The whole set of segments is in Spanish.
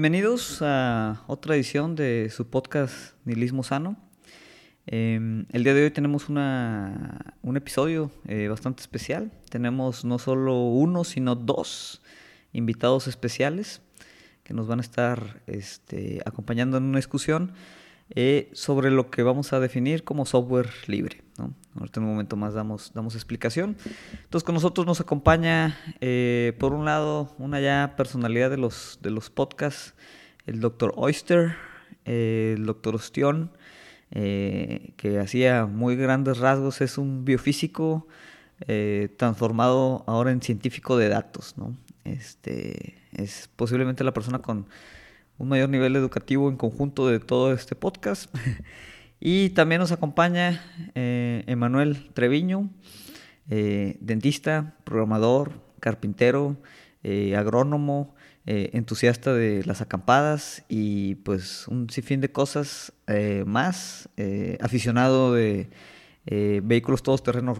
Bienvenidos a otra edición de su podcast Nihilismo Sano. Em, el día de hoy tenemos una, un episodio eh, bastante especial. Tenemos no solo uno, sino dos invitados especiales que nos van a estar este, acompañando en una discusión eh, sobre lo que vamos a definir como software libre. ¿no? Ahorita en un momento más damos, explicación. Entonces con nosotros nos acompaña, eh, por un lado, una ya personalidad de los, de los podcasts, el doctor Oyster, eh, el doctor Ostión, que hacía muy grandes rasgos, es un biofísico transformado ahora en científico de datos. ¿no? Este, es posiblemente la persona con un mayor nivel educativo en conjunto de todo este podcast. y también nos acompaña eh, Emanuel Treviño, eh, dentista, programador, carpintero, eh, agrónomo, entusiasta de las acampadas y pues un sinfín de cosas más, aficionado de vehículos todos terrenos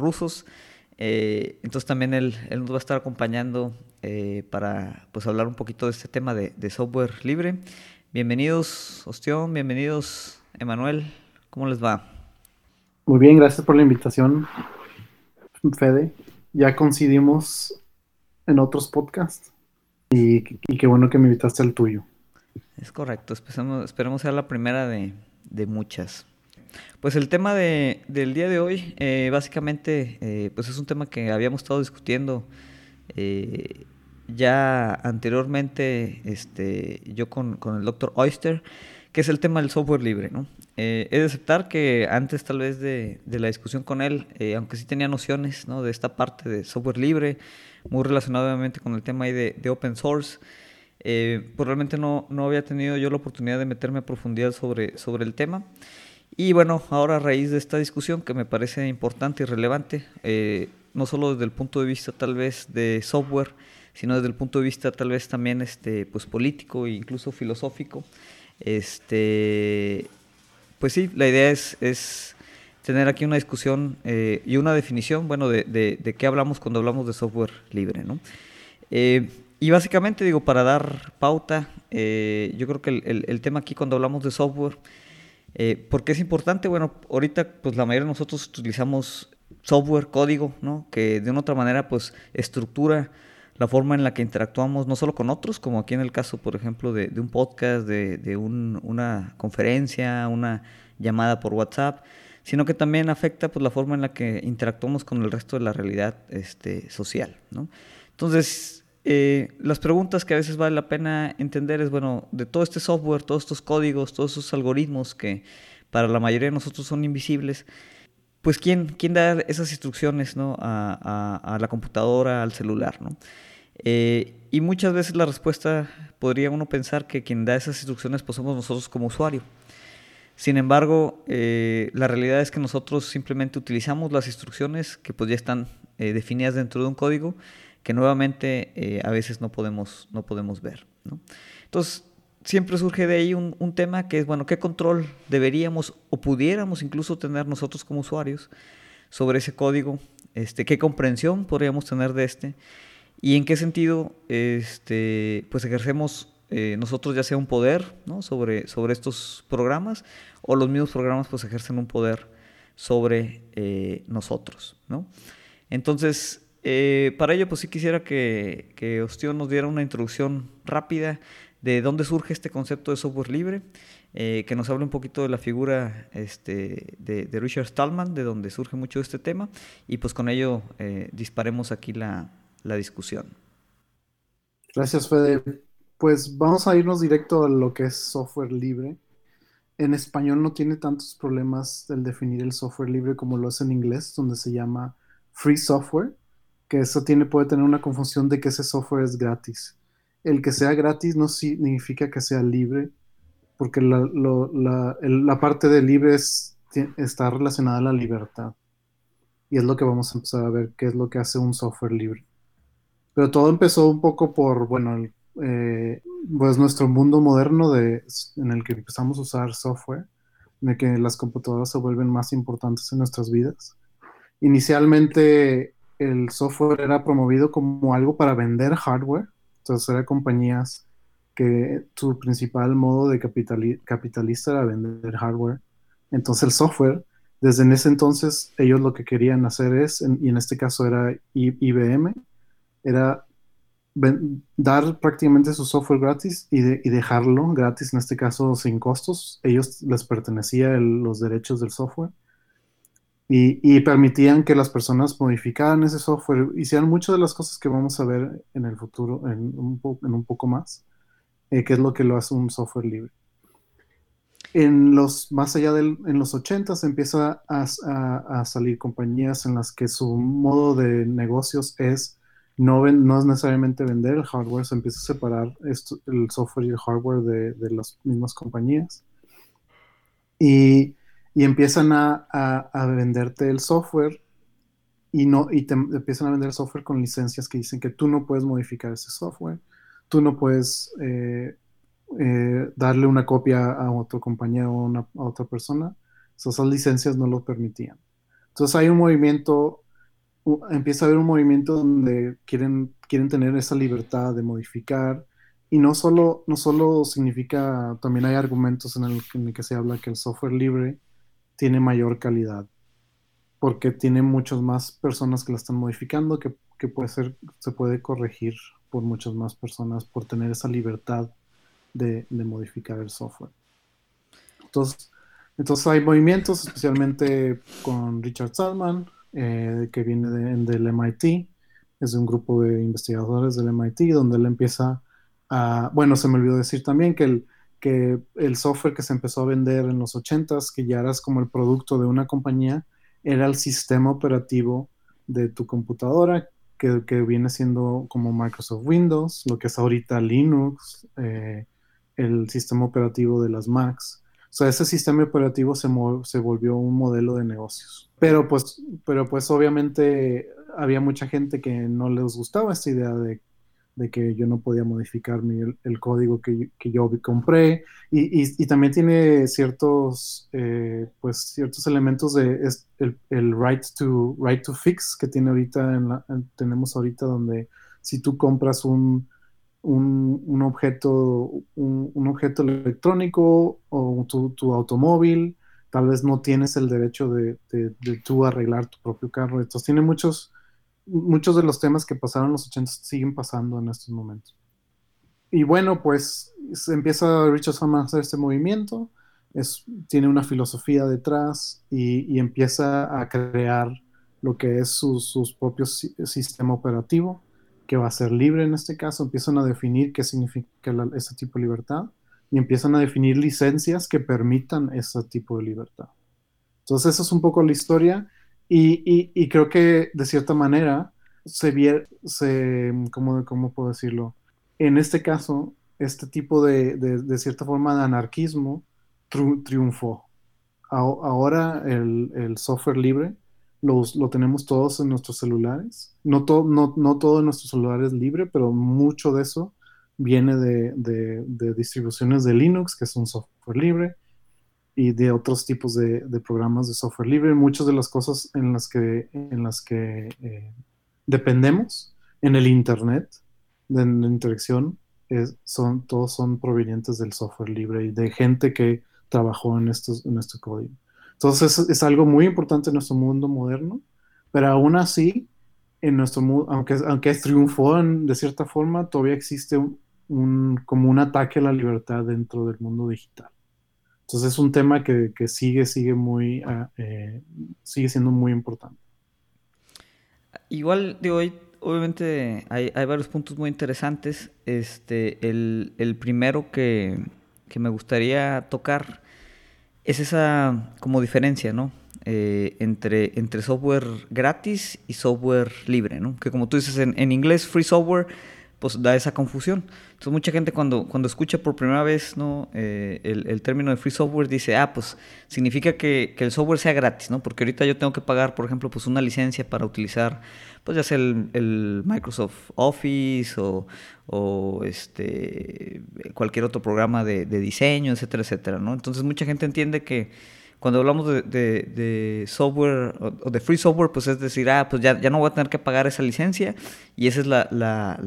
rusos. entonces también él, él, nos va a estar acompañando eh, para pues, hablar un poquito de este tema de, software libre. Bienvenidos, Ostión, bienvenidos, Emanuel. ¿Cómo les va? Muy bien, gracias por la invitación, Fede. Ya coincidimos en otros podcasts y, qué bueno que me invitaste al tuyo. Es correcto, esperemos, esperemos sea la primera de, muchas. Pues el tema de, del día de hoy, eh, básicamente, eh, pues es un tema que habíamos estado discutiendo eh, ya anteriormente este, yo con, el doctor Oyster, que es el tema del software libre. ¿no? He de aceptar que antes tal vez de, la discusión con él, aunque sí tenía nociones ¿no? de esta parte de software libre, muy relacionado obviamente con el tema ahí de, open source, pues realmente no, no había tenido yo la oportunidad de meterme a profundidad sobre, sobre el tema. Y bueno, ahora a raíz de esta discusión que me parece importante y relevante, no solo desde el punto de vista tal vez de software, sino desde el punto de vista tal vez también este, pues, político e incluso filosófico. Este, pues sí, la idea es, es tener aquí una discusión eh, y una definición, bueno, de, de, qué hablamos cuando hablamos de software libre, ¿no? Eh, y básicamente, digo, para dar pauta, eh, yo creo que el, el, tema aquí cuando hablamos de software, ¿por qué es importante? Bueno, ahorita pues la mayoría de nosotros utilizamos software, código, ¿no? que de una otra manera pues estructura la forma en la que interactuamos no solo con otros, como aquí en el caso, por ejemplo, de, un podcast, de, una conferencia, una llamada por WhatsApp, sino que también afecta pues, la forma en la que interactuamos con el resto de la realidad este, social. ¿no? Entonces, eh, las preguntas que a veces vale la pena entender es, bueno, de todo este software, todos estos códigos, todos esos algoritmos que para la mayoría de nosotros son invisibles, pues ¿quién, quién da esas instrucciones ¿no? a, la computadora, al celular? ¿no? Eh, y muchas veces la respuesta podría uno pensar que quien da esas instrucciones pues somos nosotros como usuario. Sin embargo, eh, la realidad es que nosotros simplemente utilizamos las instrucciones que pues ya están definidas dentro de un código que nuevamente a veces no podemos, no podemos ver. Entonces, siempre surge de ahí un, tema que es, bueno, ¿qué control deberíamos o pudiéramos incluso tener nosotros como usuarios sobre ese código? Este, ¿Qué comprensión podríamos tener de este? ¿Y en qué sentido este, pues ejercemos eh, nosotros ya sea un poder ¿no? sobre, sobre estos programas o los mismos programas pues ejercen un poder sobre eh, nosotros? ¿no? Entonces, eh, para ello pues sí quisiera que, que Ostión nos diera una introducción rápida de dónde surge este concepto de software libre, eh, que nos hable un poquito de la figura este, de, Richard Stallman, de donde surge mucho este tema, y pues con ello eh, disparemos aquí la, discusión. Gracias, Fede. Pues vamos a irnos directo a lo que es software libre. En español no tiene tantos problemas el definir el software libre como lo es en inglés, donde se llama free software, que eso tiene, puede tener una confusión de que ese software es gratis el que sea gratis no significa que sea libre, porque la, parte de libre está relacionada a la libertad. Y es lo que vamos a empezar a ver, qué es lo que hace un software libre. Pero todo empezó un poco por, bueno, eh, pues nuestro mundo moderno de, en el que empezamos a usar software, en el que las computadoras se vuelven más importantes en nuestras vidas. Inicialmente el software era promovido como algo para vender hardware, entonces eran compañías que su principal modo de capitalista era vender hardware. Entonces el software, desde ese entonces, ellos lo que querían hacer es, y en este caso era IBM, era dar prácticamente su software gratis y, dejarlo gratis, en este caso sin costos. Ellos les pertenecía los derechos del software y, permitían que las personas modificaran ese software, hicieran muchas de las cosas que vamos a ver en el futuro, en un, en un poco más, eh, que es lo que lo hace un software libre. En los, más allá en los 80 se empieza a, a, salir compañías en las que su modo de negocios es no, no es necesariamente vender el hardware, se empieza a separar esto, el software y el hardware de, de las mismas compañías. Y y empiezan a, a, venderte el software y, no, y te empiezan a vender software con licencias que dicen que tú no puedes modificar ese software, tú no puedes eh, eh, darle una copia a otra compañía o a otra persona. esas licencias no lo permitían. Entonces hay un movimiento, empieza a haber un movimiento donde quieren, quieren tener esa libertad de modificar. Y no solo, no solo significa, también hay argumentos en el, en el que se habla que el software libre tiene mayor calidad, porque tiene muchas más personas que la están modificando, que, puede ser, se puede corregir por muchas más personas por tener esa libertad de, modificar el software. Entonces, entonces hay movimientos, especialmente con Richard Salman, eh, que viene del MIT, es de un grupo de investigadores del MIT, donde él empieza a, bueno, se me olvidó decir también que el, que el software que se empezó a vender en los 80s, que ya eras como el producto de una compañía, era el sistema operativo de tu computadora, que, viene siendo como Microsoft Windows, lo que es ahorita Linux, eh, el sistema operativo de las Macs. O sea, ese sistema operativo se, se volvió un modelo de negocios. Pero pues, pero pues obviamente había mucha gente que no les gustaba esta idea de de que yo no podía modificar mi, el, código que, que, yo compré. Y, y, también tiene ciertos pues ciertos elementos de el, right to right to fix que tiene ahorita en la, tenemos ahorita donde si tú compras un, un, un objeto un, un, objeto electrónico o tu, tu, automóvil tal vez no tienes el derecho de, de, de tú arreglar tu propio carro. Entonces tiene muchos muchos de los temas que pasaron en los 80 siguen pasando en estos momentos. Y bueno, pues empieza Richard Stallman a hacer este movimiento, es, tiene una filosofía detrás y, empieza a crear lo que es su, sus propios sistema operativo, que va a ser libre en este caso. Empiezan a definir qué significa ese tipo de libertad y empiezan a definir licencias que permitan ese tipo de libertad. Entonces, eso es un poco la historia y, creo que de cierta manera se se, ¿cómo, ¿cómo, puedo decirlo? En este caso, este tipo de, de, cierta forma de anarquismo triunfó. ahora el, software libre lo tenemos todos en nuestros celulares. No, no, no todo en nuestros celulares es libre, pero mucho de eso viene de, de, distribuciones de Linux, que es un software libre y de otros tipos de, programas de software libre. Muchas de las cosas en las que, en las que eh, dependemos en el Internet, de la interacción, son, todos son provenientes del software libre y de gente que trabajó en, estos, en este código. Entonces es, algo muy importante en nuestro mundo moderno, pero aún así, en nuestro mundo, aunque, aunque triunfó de cierta forma, todavía existe un, como un ataque a la libertad dentro del mundo digital. Entonces es un tema que, sigue, sigue muy, ah, eh, sigue siendo muy importante. Igual, digo, hoy obviamente hay, varios puntos muy interesantes. Este, el, primero que, me gustaría tocar es esa como diferencia, ¿no? Eh, entre, entre software gratis y software libre, ¿no? Que como tú dices en, en inglés, free software pues da esa confusión. Entonces mucha gente cuando, cuando escucha por primera vez ¿no? Eh, el, término de free software dice, ah, pues significa que, el software sea gratis, ¿no? Porque ahorita yo tengo que pagar, por ejemplo, pues una licencia para utilizar, pues ya sea el, Microsoft Office o, este, cualquier otro programa de, de, diseño, etcétera, etcétera, ¿no? Entonces mucha gente entiende que Cuando hablamos de, software o de free software, pues es decir, ah, pues ya, ya no voy a tener que pagar esa licencia y esa es la, la,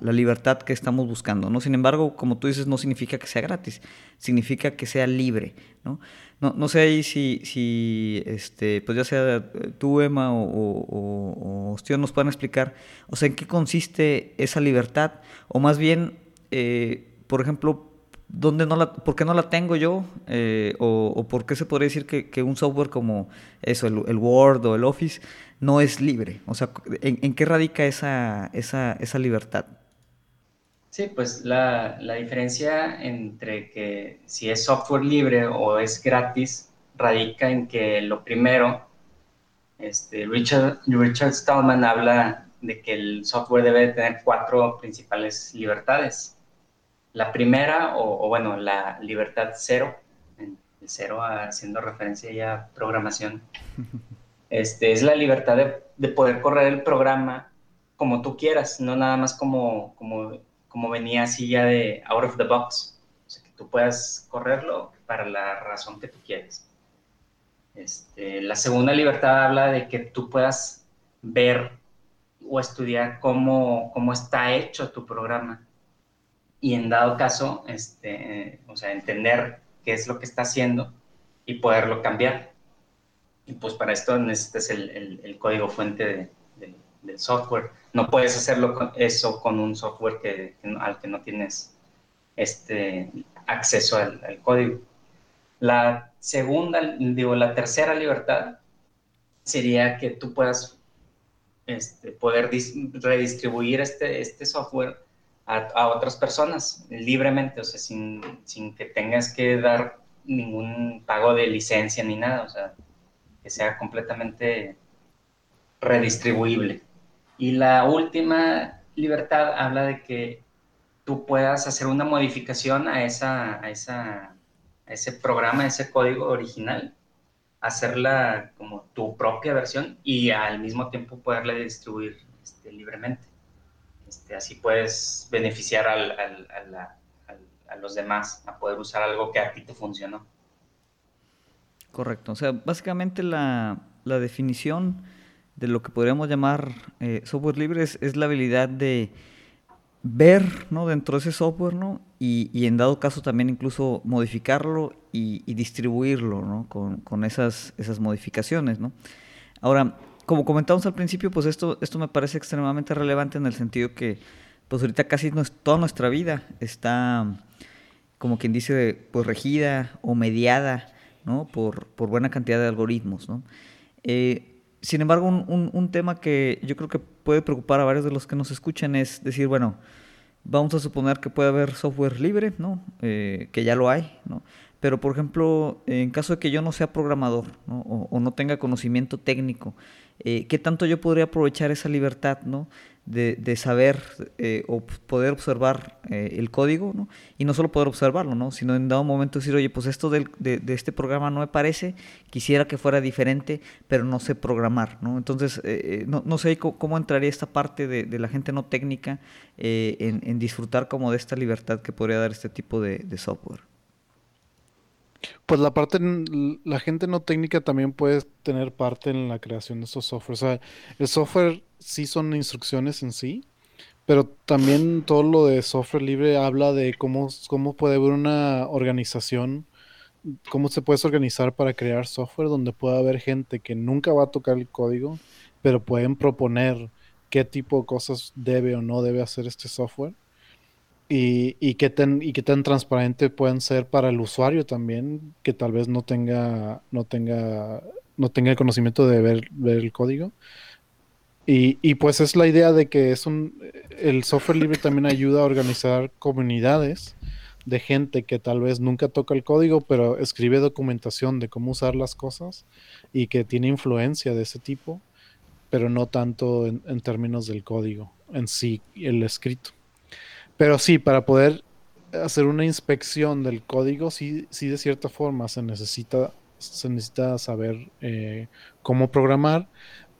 la, libertad que estamos buscando, ¿no? Sin embargo, como tú dices, no significa que sea gratis, significa que sea libre, ¿no? No, sé ahí si, si este, pues ya sea tú, Emma, o, o, o, nos puedan explicar, o sea, en qué consiste esa libertad, o más bien, eh, por ejemplo, ¿dónde no la, ¿por qué no la tengo yo? Eh, o, por qué se podría decir que, un software como eso, el, Word o el Office, no es libre? O sea, ¿en, qué radica esa, esa, esa libertad? Sí, pues la, la, diferencia entre que si es software libre o es gratis radica en que lo primero, este, Richard, Richard Stallman habla de que el software debe tener cuatro principales libertades. La primera, o, bueno, la libertad cero, el cero haciendo referencia ya a programación, este, es la libertad de, de, poder correr el programa como tú quieras, no nada más como, como como venía así ya de out of the box. O sea, que tú puedas correrlo para la razón que tú quieres. Este, la segunda libertad habla de que tú puedas ver o estudiar cómo, cómo está hecho tu programa y en dado caso, este, o sea, entender qué es lo que está haciendo y poderlo cambiar. Y pues para esto necesitas el, el, código fuente del software no puedes hacerlo eso con un software que, al que no tienes este acceso al, código. La segunda, digo, la tercera libertad sería que tú puedas este, poder redistribuir este, este software a, otras personas libremente, o sea, sin, sin, que tengas que dar ningún pago de licencia ni nada, o sea, que sea completamente redistribuible. Y la última libertad habla de que tú puedas hacer una modificación a, esa, a, esa, ese programa, a ese código original, hacerla como tu propia versión y al mismo tiempo poderla distribuir este, libremente. Este, así puedes beneficiar al, a, a los demás a poder usar algo que a ti te funcionó. Correcto. O sea, básicamente la, la definición de lo que podríamos llamar eh, software libre es, la habilidad de ver ¿no? dentro de ese software ¿no? y, en dado caso también incluso modificarlo y, distribuirlo ¿no? con, esas, esas modificaciones. ¿no? Ahora, como comentamos al principio, pues esto, esto me parece extremadamente relevante en el sentido que pues ahorita casi toda nuestra vida está como quien dice pues regida o mediada ¿no? por, por buena cantidad de algoritmos. ¿no? Eh, sin embargo, un, tema que yo creo que puede preocupar a varios de los que nos escuchan es decir, bueno, vamos a suponer que puede haber software libre, ¿no? Eh, que ya lo hay, ¿no? Pero, por ejemplo, en caso de que yo no sea programador O, no tenga conocimiento técnico, eh, ¿qué tanto yo podría aprovechar esa libertad, ¿no? de, saber eh, o poder observar eh, el código, ¿no? Y no solo poder observarlo, ¿no? Sino en dado momento decir, oye, pues esto de, este programa no me parece, quisiera que fuera diferente, pero no sé programar, ¿no? Entonces, eh, no, sé cómo, entraría esta parte de, la gente no técnica en, disfrutar como de esta libertad que podría dar este tipo de, software. Pues la parte, la gente no técnica también puede tener parte en la creación de estos softwares. O sea, el software sí son instrucciones en sí, pero también todo lo de software libre habla de cómo, cómo puede haber una organización, cómo se puede organizar para crear software donde pueda haber gente que nunca va a tocar el código, pero pueden proponer qué tipo de cosas debe o no debe hacer este software. Y, y, qué tan, y qué tan transparente pueden ser para el usuario también, que tal vez no tenga, no tenga, no tenga el conocimiento de ver, ver el código. Y, pues es la idea de que es un el software libre también ayuda a organizar comunidades de gente que tal vez nunca toca el código, pero escribe documentación de cómo usar las cosas y que tiene influencia de ese tipo, pero no tanto en, términos del código en sí, el escrito. Pero sí, para poder hacer una inspección del código, sí, sí de cierta forma se necesita, se necesita saber eh, cómo programar,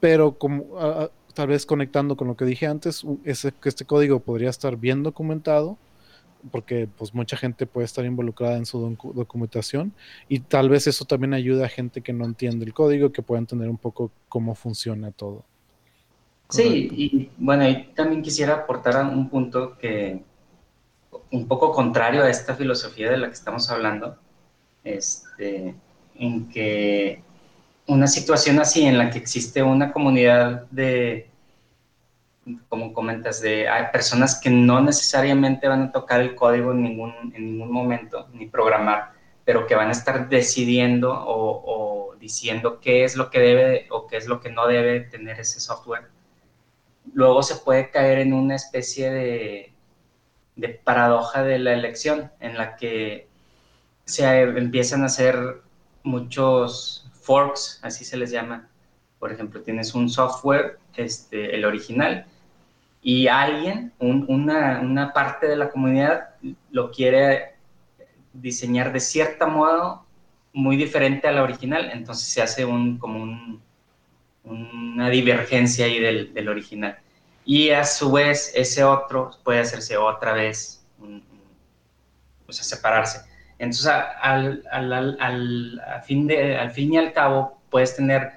pero como tal vez conectando con lo que dije antes, ese, este código podría estar bien documentado porque pues mucha gente puede estar involucrada en su documentación y tal vez eso también ayuda a gente que no entiende el código, que pueda entender un poco cómo funciona todo. Sí, y bueno, y también quisiera aportar un punto que un poco contrario a esta filosofía de la que estamos hablando, este, en que una situación así en la que existe una comunidad de, como comentas, de hay personas que no necesariamente van a tocar el código en ningún, en ningún momento, ni programar, pero que van a estar decidiendo o, o diciendo qué es lo que debe o qué es lo que no debe tener ese software. Luego se puede caer en una especie de, de paradoja de la elección, en la que se empiezan a hacer muchos forks, así se les llama. Por ejemplo, tienes un software, este, el original, y alguien, una, una, parte de la comunidad, lo quiere diseñar de cierta modo muy diferente a la original, entonces se hace un, como un, una divergencia ahí del, del, original. Y a su vez, ese otro puede hacerse otra vez, o sea, separarse. Entonces, al, al, al, fin de, al fin y al cabo, puedes tener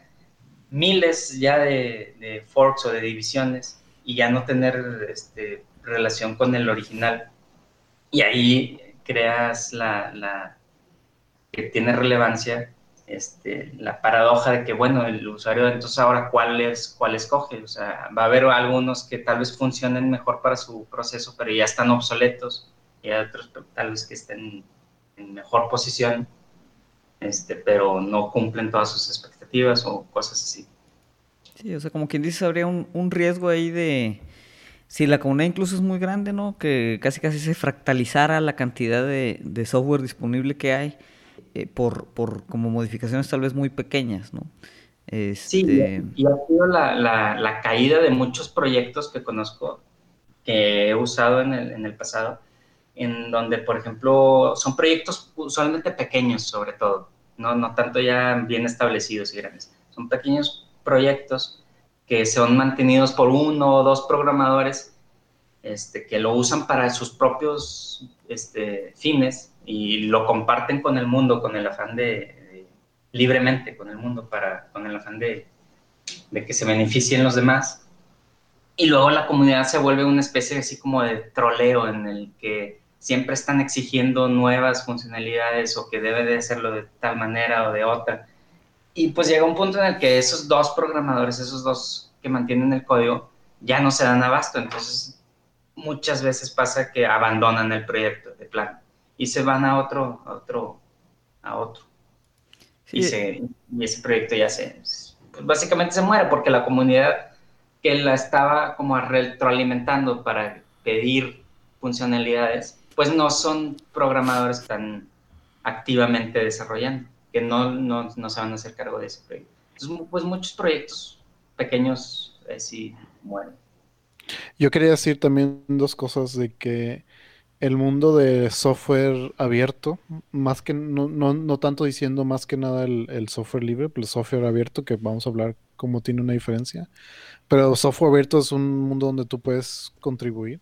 miles ya de, de forks o de divisiones y ya no tener este, relación con el original. Y ahí creas la, la que tiene relevancia este, la paradoja de que, bueno, el usuario entonces ahora cuál es, cuál escoge. O sea, va a haber algunos que tal vez funcionen mejor para su proceso, pero ya están obsoletos, y otros tal vez que estén en mejor posición, este, pero no cumplen todas sus expectativas o cosas así. Sí, o sea, como quien dice, habría un, un riesgo ahí de, si la comunidad incluso es muy grande, ¿no? Que casi casi se fractalizara la cantidad de, de software disponible que hay eh, por, por como modificaciones tal vez muy pequeñas, ¿no? Sí, este, y ha sido la, la, la, caída de muchos proyectos que conozco, que he usado en el, en el pasado, en donde, por ejemplo, son proyectos usualmente pequeños sobre todo, no, no tanto ya bien establecidos y grandes. Son pequeños proyectos que son mantenidos por uno o dos programadores este, que lo usan para sus propios este, fines y lo comparten con el mundo con el afán de, libremente con el mundo para con el afán de, de que se beneficien los demás y luego la comunidad se vuelve una especie así como de troleo en el que siempre están exigiendo nuevas funcionalidades o que debe de hacerlo de tal manera o de otra. Y pues llega un punto en el que esos dos programadores, esos dos que mantienen el código, ya no se dan abasto. Entonces, muchas veces pasa que abandonan el proyecto de plan y se van a otro, a otro, a otro. Y, y ese proyecto ya se, pues básicamente se muere porque la comunidad que la estaba como retroalimentando para pedir funcionalidades, pues no son programadores tan activamente desarrollando, que no, no, no se van a hacer cargo de ese proyecto. Entonces, pues muchos proyectos pequeños eh, sí mueren. Yo quería decir también dos cosas de que el mundo de software abierto, más que no, no, no tanto diciendo más que nada el, software libre, el software abierto, que vamos a hablar cómo tiene una diferencia, pero software abierto es un mundo donde tú puedes contribuir.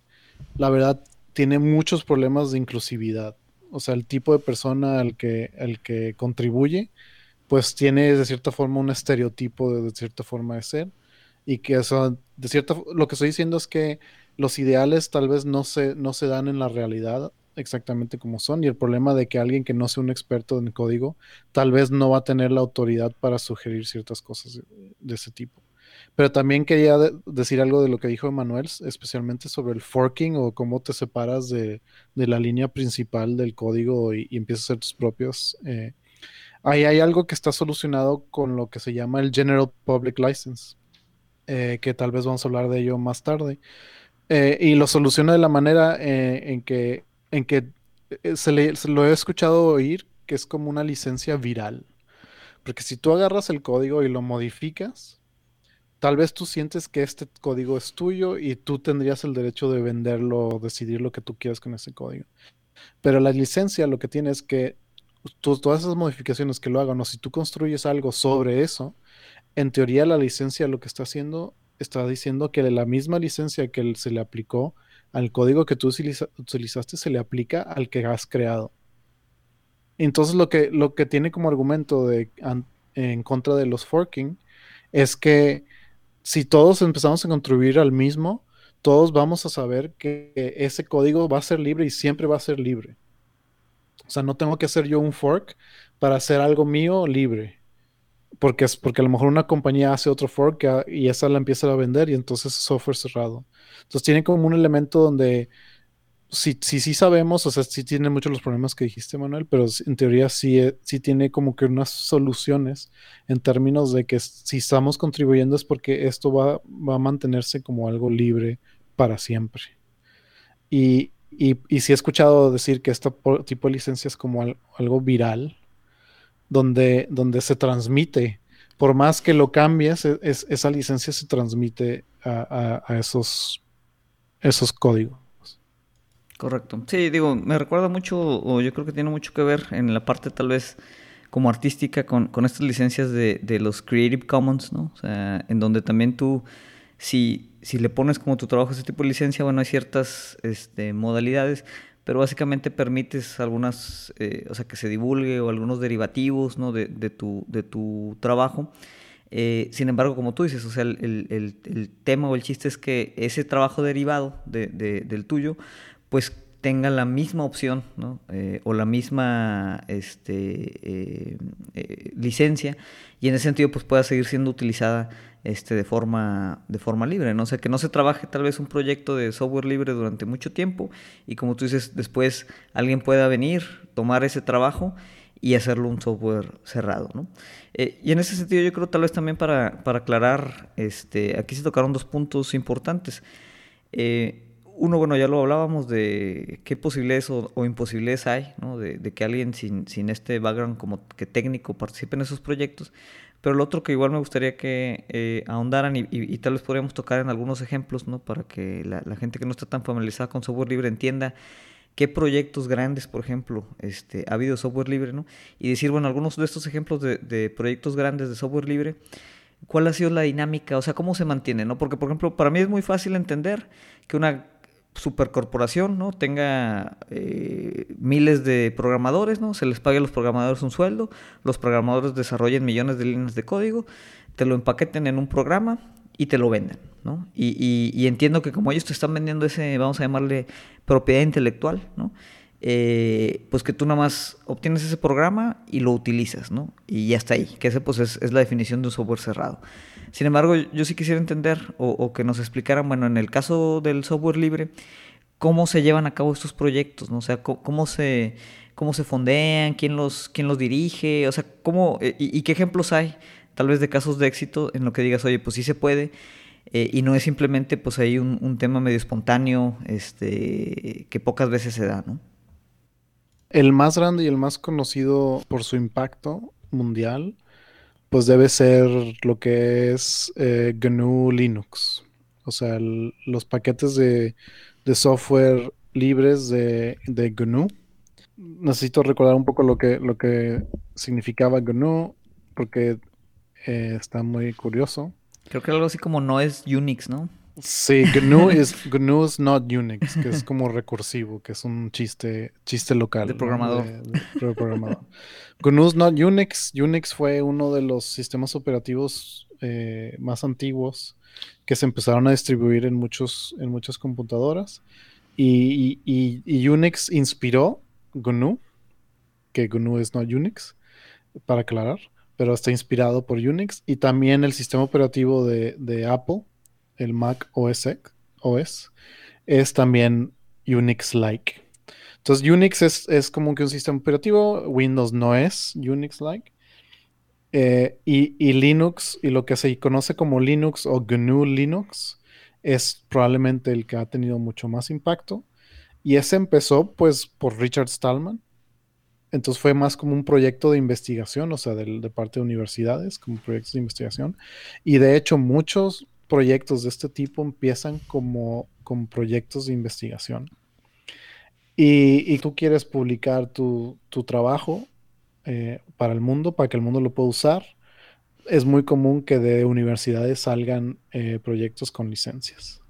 La verdad, tiene muchos problemas de inclusividad. O sea, el tipo de persona al que, al que contribuye, pues tiene de cierta forma un estereotipo de, de cierta forma de ser. Y que eso, de cierta lo que estoy diciendo es que los ideales tal vez no se, no se dan en la realidad exactamente como son. Y el problema de que alguien que no sea un experto en código, tal vez no va a tener la autoridad para sugerir ciertas cosas de, ese tipo. Pero también quería de decir algo de lo que dijo Emanuel, especialmente sobre el forking o cómo te separas de, de la línea principal del código y, y, empiezas a hacer tus propios. Eh, ahí hay algo que está solucionado con lo que se llama el General Public License, eh, que tal vez vamos a hablar de ello más tarde. Eh, y lo soluciona de la manera eh, en que, en que se, le, lo he escuchado oír, que es como una licencia viral. Porque si tú agarras el código y lo modificas, tal vez tú sientes que este código es tuyo y tú tendrías el derecho de venderlo o decidir lo que tú quieras con ese código. Pero la licencia lo que tiene es que todas esas modificaciones que lo hagan o si tú construyes algo sobre eso, en teoría la licencia lo que está haciendo está diciendo que la misma licencia que se le aplicó al código que tú utilizaste se le aplica al que has creado. Entonces lo que, lo que tiene como argumento de, en contra de los forking es que si todos empezamos a contribuir al mismo, todos vamos a saber que ese código va a ser libre y siempre va a ser libre. O sea, no tengo que hacer yo un fork para hacer algo mío libre. Porque, es, porque a lo mejor una compañía hace otro fork y esa la empieza a vender y entonces es software cerrado. Entonces tiene como un elemento donde sí, sí, sí sabemos, o sea, sí tiene muchos los problemas que dijiste, Manuel, pero en teoría sí, eh, sí tiene como que unas soluciones en términos de que si estamos contribuyendo es porque esto va, va a mantenerse como algo libre para siempre. Y, y, y sí he escuchado decir que este tipo de licencia es como algo viral, donde, donde se transmite, por más que lo cambies, e, es, esa licencia se transmite a, a, esos, esos códigos. Correcto. Sí, digo, me recuerda mucho, o yo creo que tiene mucho que ver en la parte tal vez como artística con, con estas licencias de, de, los Creative Commons, ¿no? O sea, en donde también tú, si, si le pones como tu trabajo ese tipo de licencia, bueno, hay ciertas este, modalidades, pero básicamente permites algunas, eh, o sea, que se divulgue o algunos derivativos ¿no? de, de, tu, de tu trabajo. Eh, sin embargo, como tú dices, o sea, el, el, el, tema o el chiste es que ese trabajo derivado de, del tuyo, pues tenga la misma opción ¿no? eh, o la misma este, licencia y en ese sentido pues pueda seguir siendo utilizada este, de, forma, de forma libre, ¿no? sé que no se trabaje tal vez un proyecto de software libre durante mucho tiempo y como tú dices, después alguien pueda venir, tomar ese trabajo y hacerlo un software cerrado, ¿no? Eh, y en ese sentido yo creo tal vez también para, para aclarar, este, aquí se tocaron dos puntos importantes. Eh, uno, bueno, ya lo hablábamos de qué posibilidades o, imposibilidades hay, ¿no? de, de, que alguien sin, sin este background como que técnico participe en esos proyectos. Pero lo otro que igual me gustaría que eh, ahondaran y, tal vez podríamos tocar en algunos ejemplos, ¿no? Para que la, gente que no está tan familiarizada con software libre entienda qué proyectos grandes, por ejemplo, este, ha habido software libre, ¿no? Y decir, bueno, algunos de estos ejemplos de, de proyectos grandes de software libre, ¿cuál ha sido la dinámica? O sea, ¿cómo se mantiene, no? Porque, por ejemplo, para mí es muy fácil entender que una supercorporación, ¿no? Tenga eh, miles de programadores, ¿no? Se les pague a los programadores un sueldo, los programadores desarrollen millones de líneas de código, te lo empaqueten en un programa y te lo venden, ¿no? Y, y, entiendo que como ellos te están vendiendo ese, vamos a llamarle propiedad intelectual, ¿no? Eh, pues que tú nada más obtienes ese programa y lo utilizas, ¿no? Y ya está ahí, que ese pues es, es la definición de un software cerrado. Sin embargo, yo sí quisiera entender o, que nos explicaran, bueno, en el caso del software libre, cómo se llevan a cabo estos proyectos, ¿no? O sea, cómo, se, cómo se fondean, quién los, quién los dirige, o sea, cómo, eh, y, qué ejemplos hay, tal vez de casos de éxito en lo que digas, oye, pues sí se puede, eh, y no es simplemente pues ahí un, un, tema medio espontáneo, este, que pocas veces se da, ¿no? El más grande y el más conocido por su impacto mundial pues debe ser lo que es eh, GNU Linux. O sea, los paquetes de, software libres de, GNU. Necesito recordar un poco lo que, lo que significaba GNU, porque eh, está muy curioso. Creo que algo así como no es Unix, ¿no? Sí, GNU es GNU is not Unix, que es como recursivo, que es un chiste, chiste local. De programador. GNU is not Unix. Unix fue uno de los sistemas operativos eh, más antiguos que se empezaron a distribuir en, muchos, en muchas computadoras. Y, y Unix inspiró GNU, que GNU es not Unix, para aclarar, pero está inspirado por Unix. Y también el sistema operativo de, de Apple el Mac OS, OS es también Unix-like. Entonces Unix es, como que un sistema operativo, Windows no es Unix-like. Eh, y, Linux, y lo que se conoce como Linux o GNU Linux, es probablemente el que ha tenido mucho más impacto. Y ese empezó pues por Richard Stallman. Entonces fue más como un proyecto de investigación, o sea, de, de parte de universidades, como proyectos de investigación. Y de hecho muchos proyectos de este tipo empiezan como, proyectos de investigación. Y, tú quieres publicar tu, trabajo eh, para el mundo, para que el mundo lo pueda usar. Es muy común que de universidades salgan eh, proyectos con licencias.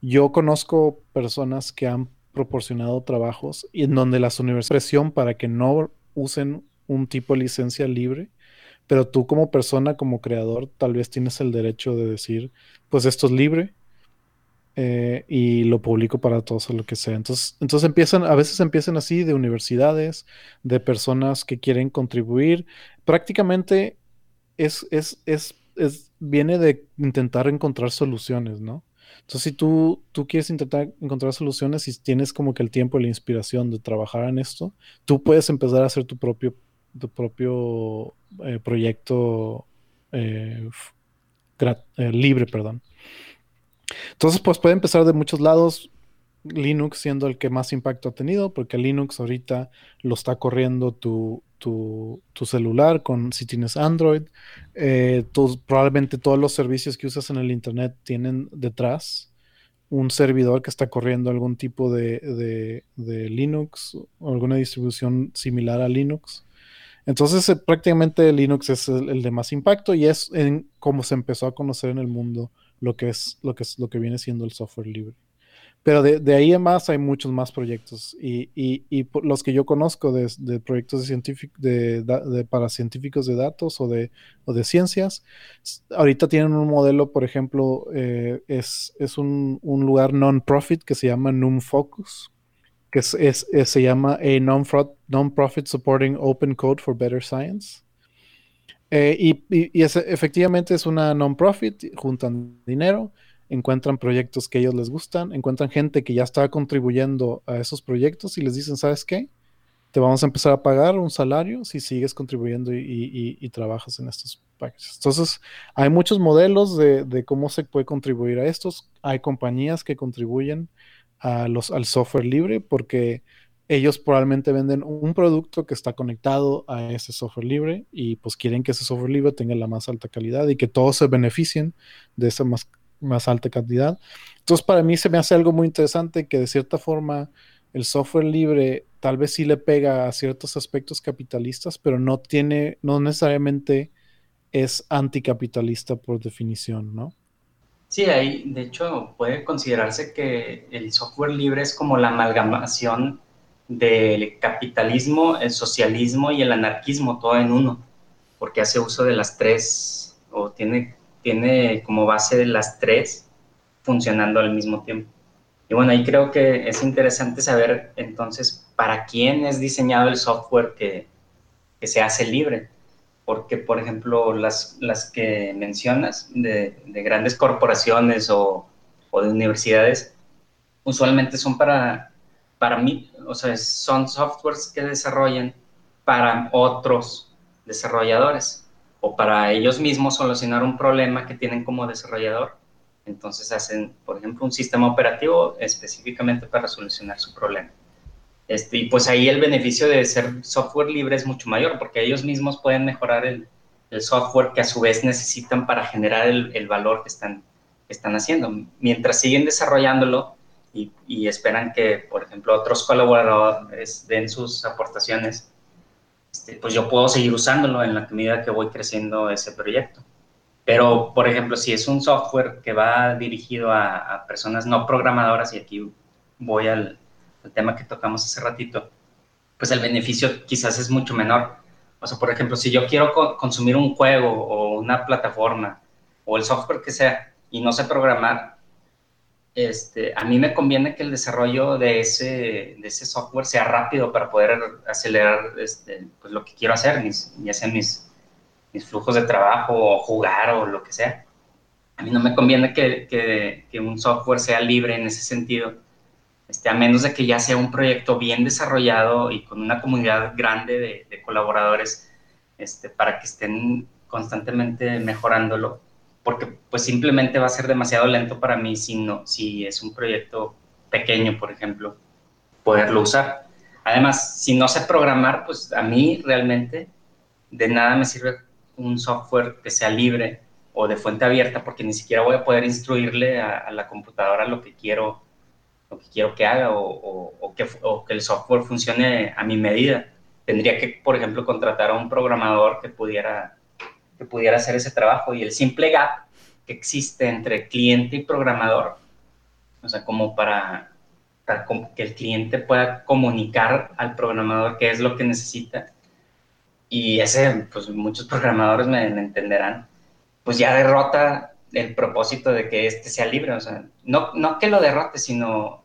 yo conozco personas que han proporcionado trabajos en donde las universidades presión para que no usen un tipo de licencia libre, pero tú como persona, como creador, tal vez tienes el derecho de decir, pues esto es libre eh, y lo publico para todos o lo que sea. Entonces, entonces empiezan, a veces empiezan así de universidades, de personas que quieren contribuir. Prácticamente es, es, es, es viene de intentar encontrar soluciones, ¿no? Entonces, si tú, tú quieres intentar encontrar soluciones y tienes como que el tiempo y la inspiración de trabajar en esto, tú puedes empezar a hacer tu propio, tu propio eh, proyecto eh, eh, libre, perdón. Entonces, pues puede empezar de muchos lados. Linux siendo el que más impacto ha tenido, porque Linux ahorita lo está corriendo tu, tu, celular con si tienes Android. Probablemente todos los servicios que usas en el Internet tienen detrás un servidor que está corriendo algún tipo de, Linux o alguna distribución similar a Linux. Entonces, eh, prácticamente Linux es el, de más impacto y es en cómo se empezó a conocer en el mundo lo que es lo que es lo que viene siendo el software libre. Pero de, ahí en más hay muchos más proyectos y, y, los que yo conozco de, proyectos de, de, para científicos de datos o de, o de ciencias, ahorita tienen un modelo, por ejemplo, eh, es, es un, un, lugar non-profit que se llama NumFocus, que es, es, se llama a non-profit supporting open code for better science. Eh, y, y efectivamente es una non-profit, juntan dinero encuentran proyectos que a ellos les gustan, encuentran gente que ya está contribuyendo a esos proyectos y les dicen, ¿sabes qué? Te vamos a empezar a pagar un salario si sigues contribuyendo y, trabajas en estos paquetes. Entonces, hay muchos modelos de, cómo se puede contribuir a estos. Hay compañías que contribuyen a los, al software libre porque ellos probablemente venden un producto que está conectado a ese software libre y pues quieren que ese software libre tenga la más alta calidad y que todos se beneficien de esa más más alta cantidad. Entonces, para mí se me hace algo muy interesante que de cierta forma el software libre tal vez sí le pega a ciertos aspectos capitalistas, pero no tiene, no necesariamente es anticapitalista por definición, ¿no? Sí, ahí, de hecho, puede considerarse que el software libre es como la amalgamación del capitalismo, el socialismo y el anarquismo, todo en uno, porque hace uso de las tres, o tiene tiene como base de las tres funcionando al mismo tiempo. Y bueno, ahí creo que es interesante saber entonces para quién es diseñado el software que, que se hace libre. Porque, por ejemplo, las, las que mencionas de, de grandes corporaciones o, o, de universidades, usualmente son para, para mí, o sea, son softwares que desarrollan para otros desarrolladores o para ellos mismos solucionar un problema que tienen como desarrollador. Entonces hacen, por ejemplo, un sistema operativo específicamente para solucionar su problema. Este, y pues ahí el beneficio de ser software libre es mucho mayor porque ellos mismos pueden mejorar el, software que a su vez necesitan para generar el, valor que están, están haciendo. Mientras siguen desarrollándolo y, y esperan que, por ejemplo, otros colaboradores den sus aportaciones, este, pues yo puedo seguir usándolo en la medida que voy creciendo ese proyecto. Pero, por ejemplo, si es un software que va dirigido a, personas no programadoras, y aquí voy al, tema que tocamos hace ratito, pues el beneficio quizás es mucho menor. O sea, por ejemplo, si yo quiero consumir un juego o una plataforma o el software que sea y no sé programar, este, a mí me conviene que el desarrollo de ese, de ese software sea rápido para poder acelerar este, pues lo que quiero hacer, mis, ya sea mis, mis flujos de trabajo o jugar o lo que sea. A mí no me conviene que, que, un software sea libre en ese sentido, este, a menos de que ya sea un proyecto bien desarrollado y con una comunidad grande de, de colaboradores este, para que estén constantemente mejorándolo porque pues simplemente va a ser demasiado lento para mí si, no, si es un proyecto pequeño, por ejemplo, poderlo usar. Además, si no sé programar, pues a mí realmente de nada me sirve un software que sea libre o de fuente abierta, porque ni siquiera voy a poder instruirle a, la computadora lo que quiero, lo que quiero que haga o, que, el software funcione a mi medida. Tendría que, por ejemplo, contratar a un programador que pudiera que pudiera hacer ese trabajo y el simple gap que existe entre cliente y programador, o sea, como para, que el cliente pueda comunicar al programador qué es lo que necesita. Y ese, pues muchos programadores me, entenderán, pues ya derrota el propósito de que este sea libre, o sea, no, no que lo derrote, sino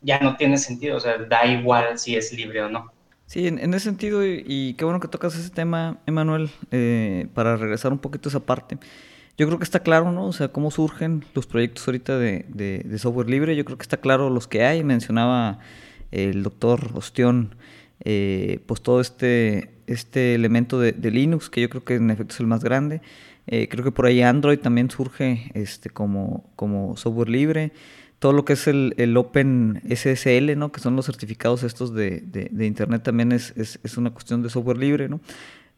ya no tiene sentido, o sea, da igual si es libre o no. Sí, en, ese sentido, y, qué bueno que tocas ese tema, Emanuel, eh, para regresar un poquito a esa parte. Yo creo que está claro, ¿no? O sea, cómo surgen los proyectos ahorita de, de, software libre. Yo creo que está claro los que hay. Mencionaba el doctor Ostión, eh, pues todo este, este elemento de, Linux, que yo creo que en efecto es el más grande. Eh, creo que por ahí Android también surge este, como, como software libre todo lo que es el, el, Open SSL, ¿no? que son los certificados estos de, de, Internet, también es, es, es, una cuestión de software libre. ¿no?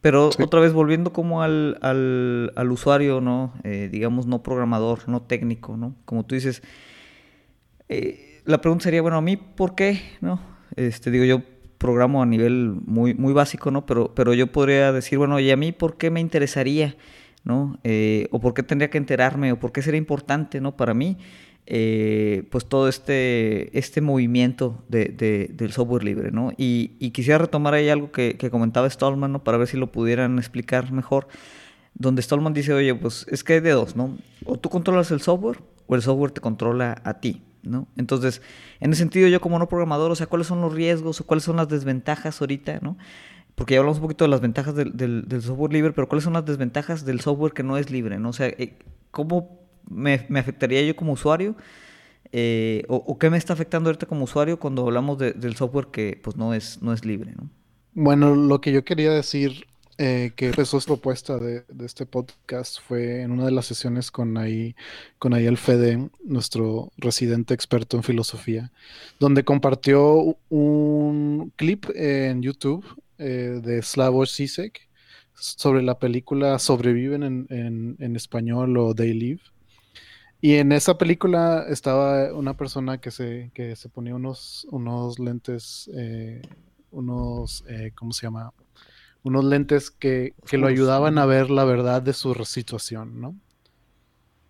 Pero otra vez volviendo como al, al, al usuario, ¿no? Eh, digamos, no programador, no técnico, ¿no? Como tú dices, eh, la pregunta sería, bueno, a mí, ¿por qué? ¿No? Este, digo, yo programo a nivel muy, muy básico, ¿no? Pero, pero yo podría decir, bueno, ¿y a mí por qué me interesaría? ¿No? Eh, o por qué tendría que enterarme, o por qué sería importante, ¿no? Para mí eh, pues todo este, este movimiento de, del software libre, ¿no? Y, quisiera retomar ahí algo que, comentaba Stallman, ¿no? Para ver si lo pudieran explicar mejor, donde Stallman dice, oye, pues es que hay de dos, ¿no? O tú controlas el software o el software te controla a ti, ¿no? Entonces, en ese sentido, yo como no programador, o sea, ¿cuáles son los riesgos o cuáles son las desventajas ahorita, ¿no? Porque ya hablamos un poquito de las ventajas del, software libre, pero ¿cuáles son las desventajas del software que no es libre, ¿no? O sea, eh, ¿cómo me, afectaría yo como usuario? Eh, o, qué me está afectando ahorita como usuario cuando hablamos del software que pues no es, no es libre, ¿no? Bueno, lo que yo quería decir eh, que empezó esta propuesta de, este podcast fue en una de las sesiones con ahí, con ahí el Fede, nuestro residente experto en filosofía, donde compartió un clip en YouTube eh, de Slavoj Zizek sobre la película Sobreviven en, en, en español o They Live y en esa película estaba una persona que se, que se ponía unos, unos lentes, eh, unos, eh, ¿cómo se llama? Unos lentes que, que, lo ayudaban a ver la verdad de su situación, ¿no?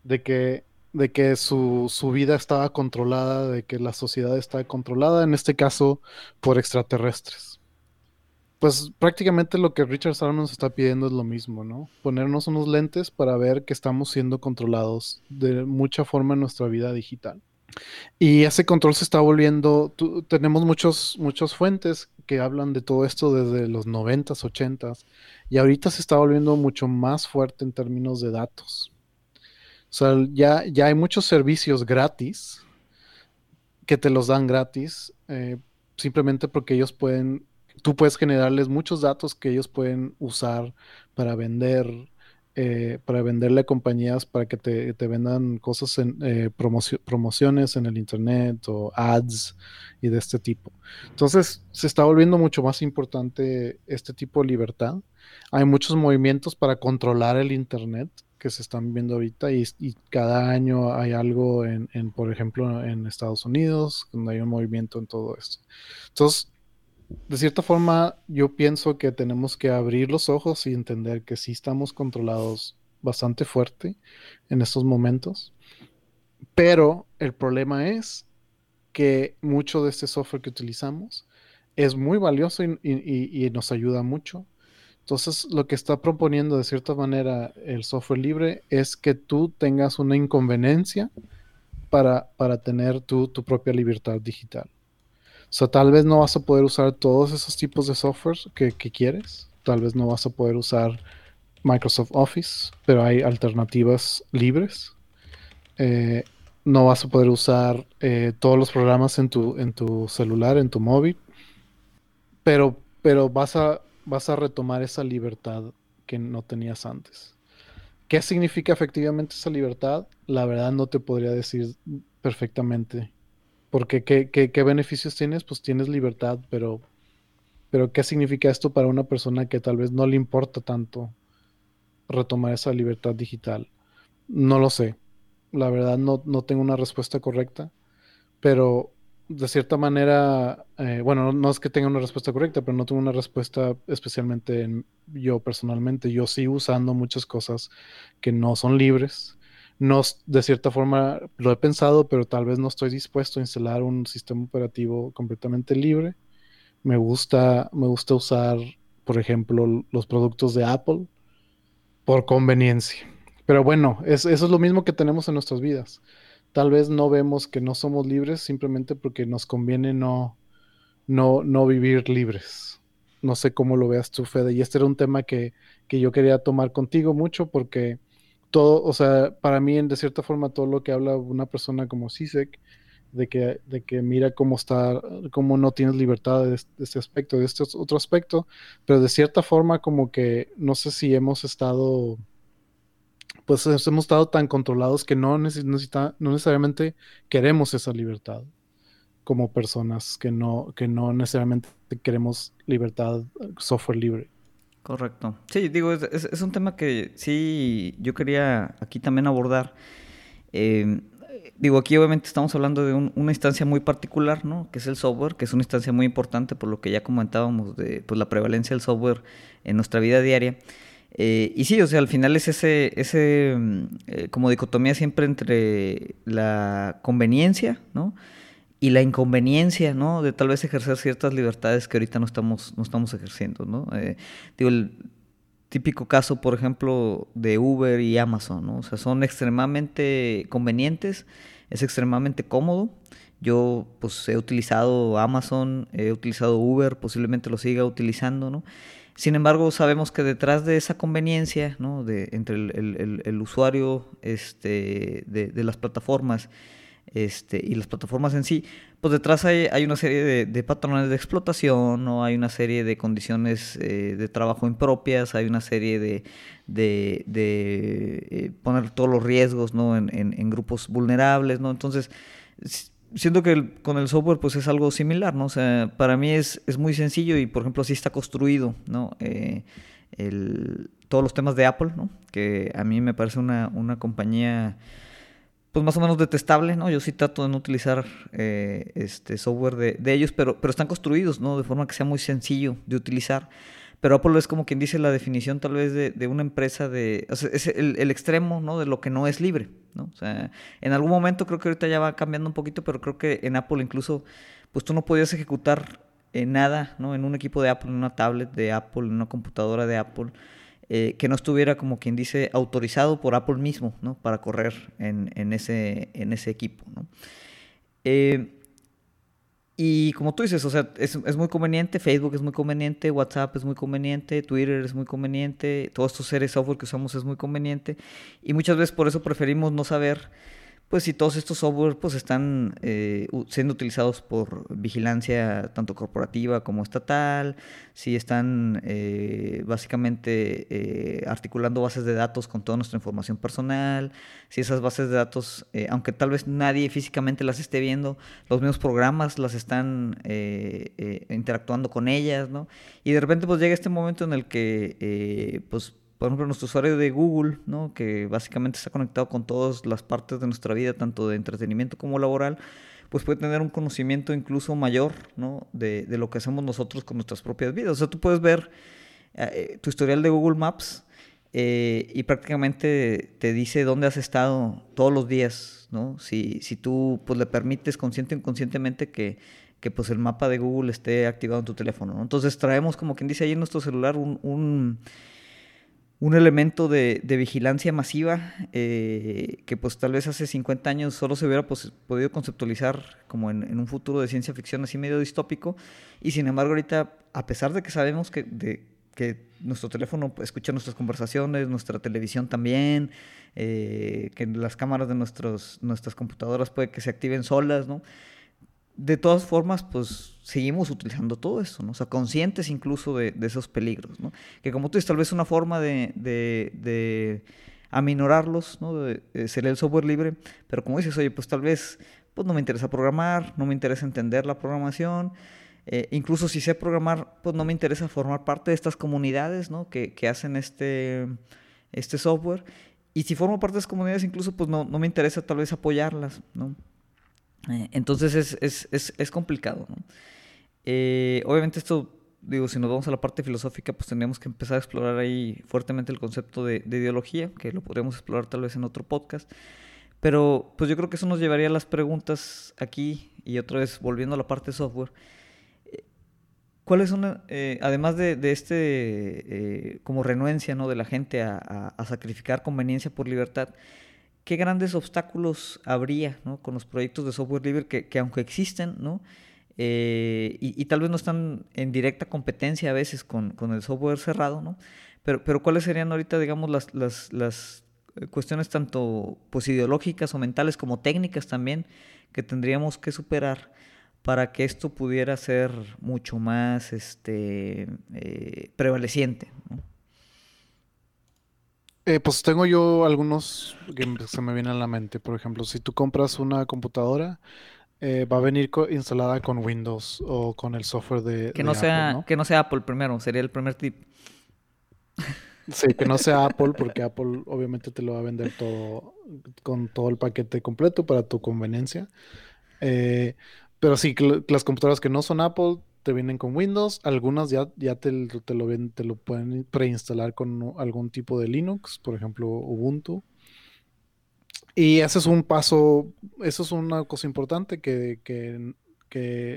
De que, de que su, su vida estaba controlada, de que la sociedad estaba controlada, en este caso, por extraterrestres pues prácticamente lo que Richard Stallman nos está pidiendo es lo mismo, ¿no? Ponernos unos lentes para ver que estamos siendo controlados de mucha forma en nuestra vida digital. Y ese control se está volviendo, tenemos muchos, muchas fuentes que hablan de todo esto desde los 90s, 80s, y ahorita se está volviendo mucho más fuerte en términos de datos. O sea, ya, ya hay muchos servicios gratis que te los dan gratis, eh, simplemente porque ellos pueden tú puedes generarles muchos datos que ellos pueden usar para vender, eh, para venderle a compañías para que te, vendan cosas en eh, promociones en el internet o ads y de este tipo. Entonces se está volviendo mucho más importante este tipo de libertad. Hay muchos movimientos para controlar el internet que se están viendo ahorita y, y cada año hay algo en, en, por ejemplo, en Estados Unidos, donde hay un movimiento en todo esto. Entonces, de cierta forma, yo pienso que tenemos que abrir los ojos y entender que sí estamos controlados bastante fuerte en estos momentos. Pero el problema es que mucho de este software que utilizamos es muy valioso y, nos ayuda mucho. Entonces, lo que está proponiendo de cierta manera el software libre es que tú tengas una inconveniencia para, tener tu propia libertad digital. Sea, tal vez no vas a poder usar todos esos tipos de software que, quieres. Tal vez no vas a poder usar Microsoft Office, pero hay alternativas libres. Eh, no vas a poder usar eh, todos los programas en tu, en tu celular, en tu móvil. Pero, pero vas, a, vas a retomar esa libertad que no tenías antes. ¿Qué significa efectivamente esa libertad? La verdad no te podría decir perfectamente porque ¿qué, qué, beneficios tienes? Pues tienes libertad, pero, pero ¿qué significa esto para una persona que tal vez no le importa tanto retomar esa libertad digital? No lo sé. La verdad no, no tengo una respuesta correcta, pero de cierta manera, eh, bueno, no, es que tenga una respuesta correcta, pero no tengo una respuesta especialmente yo personalmente. Yo sigo usando muchas cosas que no son libres no, de cierta forma lo he pensado, pero tal vez no estoy dispuesto a instalar un sistema operativo completamente libre. Me gusta, me gusta usar, por ejemplo, los productos de Apple por conveniencia. Pero bueno, eso es lo mismo que tenemos en nuestras vidas. Tal vez no vemos que no somos libres simplemente porque nos conviene no, no, no vivir libres. No sé cómo lo veas tú, Fede. Y este era un tema que, que yo quería tomar contigo mucho porque todo, o sea, para mí, en de cierta forma, todo lo que habla una persona como Sisek, de que, de que mira cómo está, cómo no tienes libertad de, este aspecto, de este otro aspecto, pero de cierta forma como que no sé si hemos estado, pues hemos estado tan controlados que no, necesita, no necesariamente queremos esa libertad como personas, que no, que no necesariamente queremos libertad, software libre. Correcto. Sí, digo, es, un tema que sí yo quería aquí también abordar. Em, digo, aquí obviamente estamos hablando de una instancia muy particular, ¿no? Que es el software, que es una instancia muy importante por lo que ya comentábamos de pues, la prevalencia del software en nuestra vida diaria. Eh, y sí, o sea, al final es ese, ese mm, eh, como dicotomía siempre entre la conveniencia, ¿no? Y la inconveniencia, ¿no? De tal vez ejercer ciertas libertades que ahorita no estamos, no estamos ejerciendo, ¿no? Eh, digo, el típico caso, por ejemplo, de Uber y Amazon, ¿no? O sea, son extremadamente convenientes, es extremadamente cómodo. Yo, pues, he utilizado Amazon, he utilizado Uber, posiblemente lo siga utilizando, ¿no? Sin embargo, sabemos que detrás de esa conveniencia, ¿no? De, entre el, usuario este, de, de las plataformas este, y las plataformas en sí, pues detrás hay, hay una serie de, patrones de explotación, ¿no? hay una serie de condiciones eh, de trabajo impropias, hay una serie de, de, eh, poner todos los riesgos ¿no? en, en, grupos vulnerables, ¿no? Entonces, siento que con el software pues es algo similar, ¿no? O sea, para mí es, es muy sencillo y, por ejemplo, así está construido, ¿no? Eh, el, todos los temas de Apple, ¿no? Que a mí me parece una, una compañía pues más o menos detestable, ¿no? Yo sí trato de no utilizar eh, este software de, ellos, pero, pero están construidos, ¿no? De forma que sea muy sencillo de utilizar. Pero Apple es como quien dice la definición tal vez de, una empresa de... O sea, es el, extremo, ¿no? De lo que no es libre, ¿no? O sea, en algún momento creo que ahorita ya va cambiando un poquito, pero creo que en Apple incluso, pues tú no podías ejecutar nada, ¿no? En un equipo de Apple, en una tablet de Apple, en una computadora de Apple eh, que no estuviera como quien dice autorizado por Apple mismo, ¿no? Para correr en, en, ese, en ese equipo, ¿no? Eh, y como tú dices, o sea, es, es, muy conveniente, Facebook es muy conveniente, WhatsApp es muy conveniente, Twitter es muy conveniente, todos estos seres software que usamos es muy conveniente. Y muchas veces por eso preferimos no saber pues si todos estos software pues están eh, siendo utilizados por vigilancia tanto corporativa como estatal, si están eh, básicamente eh, articulando bases de datos con toda nuestra información personal, si esas bases de datos, aunque tal vez nadie físicamente las esté viendo, los mismos programas las están interactuando con ellas, ¿no? Y de repente pues llega este momento en el que pues por ejemplo, nuestro usuario de Google, ¿no? que básicamente está conectado con todas las partes de nuestra vida, tanto de entretenimiento como laboral, pues puede tener un conocimiento incluso mayor ¿no? de, de lo que hacemos nosotros con nuestras propias vidas. O sea, tú puedes ver eh, tu historial de Google Maps eh, y prácticamente te dice dónde has estado todos los días, ¿no? Si, si tú pues, le permites consciente o inconscientemente que, que pues, el mapa de Google esté activado en tu teléfono. ¿no? Entonces traemos, como quien dice ahí en nuestro celular, un elemento de, vigilancia masiva eh, que pues tal vez hace 50 años solo se hubiera pues, podido conceptualizar como en, un futuro de ciencia ficción así medio distópico y sin embargo ahorita a pesar de que sabemos que, que nuestro teléfono escucha nuestras conversaciones, nuestra televisión también, eh, que las cámaras de nuestros, nuestras computadoras puede que se activen solas, ¿no? De todas formas, pues seguimos utilizando todo eso, ¿no? O sea, conscientes incluso de, esos peligros, ¿no? Que como tú dices, tal vez una forma de, de, aminorarlos, ¿no? De, ser el software libre, pero como dices, oye, pues tal vez pues no me interesa programar, no me interesa entender la programación, eh, incluso si sé programar, pues no me interesa formar parte de estas comunidades, ¿no? Que, que hacen este, este software. Y si formo parte de esas comunidades, incluso pues no, no me interesa tal vez apoyarlas, ¿no? Eh, entonces es, complicado. Eh, obviamente esto digo, si nos vamos a la parte filosófica, pues tendríamos que empezar a explorar ahí fuertemente el concepto de, ideología, que lo podríamos explorar tal vez en otro podcast. Pero pues yo creo que eso nos llevaría a las preguntas aquí y otra vez volviendo a la parte de software. Eh, ¿Cuáles son, eh, además de, este eh, como renuencia ¿no? de la gente a, sacrificar conveniencia por libertad, qué grandes obstáculos habría ¿no? con los proyectos de software libre que, que aunque existen, ¿no? Eh, y, tal vez no están en directa competencia a veces con, el software cerrado, ¿no? Pero, pero ¿cuáles serían ahorita, digamos, las, las, cuestiones tanto pues, ideológicas o mentales como técnicas también que tendríamos que superar para que esto pudiera ser mucho más este, eh, prevaleciente? Eh, pues tengo yo algunos que se me vienen a la mente. Por ejemplo, si tú compras una computadora, eh, va a venir instalada con Windows o con el software de, que no sea que no sea Apple primero sería el primer tip. Sí que no sea Apple porque Apple obviamente te lo va a vender todo con todo el paquete completo para tu conveniencia. Eh, pero sí las computadoras que no son Apple te vienen con Windows algunas ya ya te, lo ven, te lo pueden preinstalar con algún tipo de Linux por ejemplo Ubuntu y ese es un paso, eso es una cosa importante, que, que,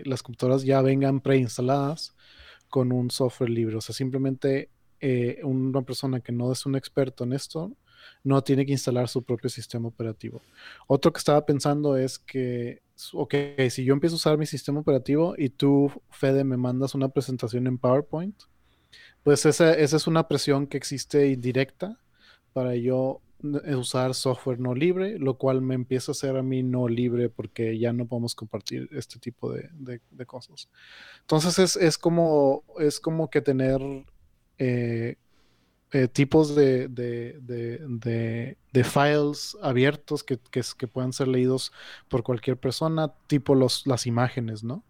las computadoras ya vengan preinstaladas con un software libre. O sea, simplemente eh, una persona que no es un experto en esto no tiene que instalar su propio sistema operativo. Otro que estaba pensando es que, ok, si yo empiezo a usar mi sistema operativo y tú, Fede, me mandas una presentación en PowerPoint, pues esa, esa es una presión que existe indirecta para yo usar software no libre, lo cual me empieza a hacer a mí no libre porque ya no podemos compartir este tipo de, cosas. Entonces es, como, es como que tener eh, eh, tipos de, de, files abiertos que, que, puedan ser leídos por cualquier persona, tipo los, las imágenes, ¿no?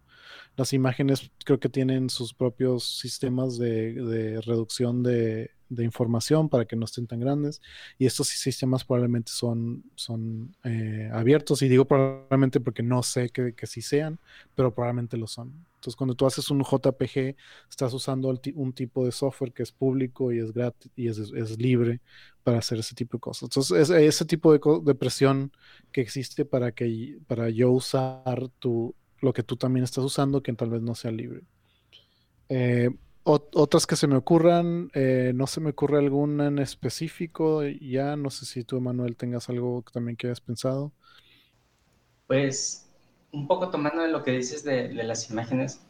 Las imágenes creo que tienen sus propios sistemas de reducción de, de información para que no estén tan grandes. Y estos sistemas probablemente son, son eh, abiertos. Y digo probablemente porque no sé que, que sí sean, pero probablemente lo son. Entonces, cuando tú haces un JPG, estás usando un tipo de software que es público y es gratis y es, es libre para hacer ese tipo de cosas. Entonces, es, ese tipo de, de, presión que existe para que para yo usar tu, lo que tú también estás usando, que tal vez no sea libre. Eh, otras que se me ocurran, eh, no se me ocurre alguna en específico. Ya no sé si tú, Manuel, tengas algo también que hayas pensado. Pues un poco tomando de lo que dices de, las imágenes,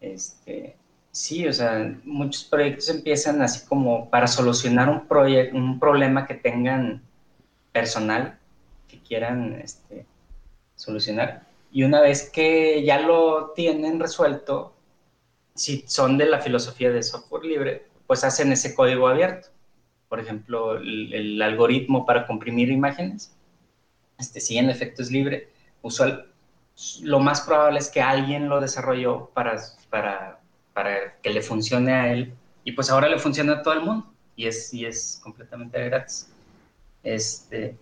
este, sí, o sea, muchos proyectos empiezan así como para solucionar un, un problema que tengan personal, que quieran este, solucionar. Y una vez que ya lo tienen resuelto, si son de la filosofía de software libre, pues hacen ese código abierto. Por ejemplo, el, algoritmo para comprimir imágenes, este, si en efecto es libre, usual, lo más probable es que alguien lo desarrolló para, para, para que le funcione a él y pues ahora le funciona a todo el mundo y es, y es completamente gratis. Este,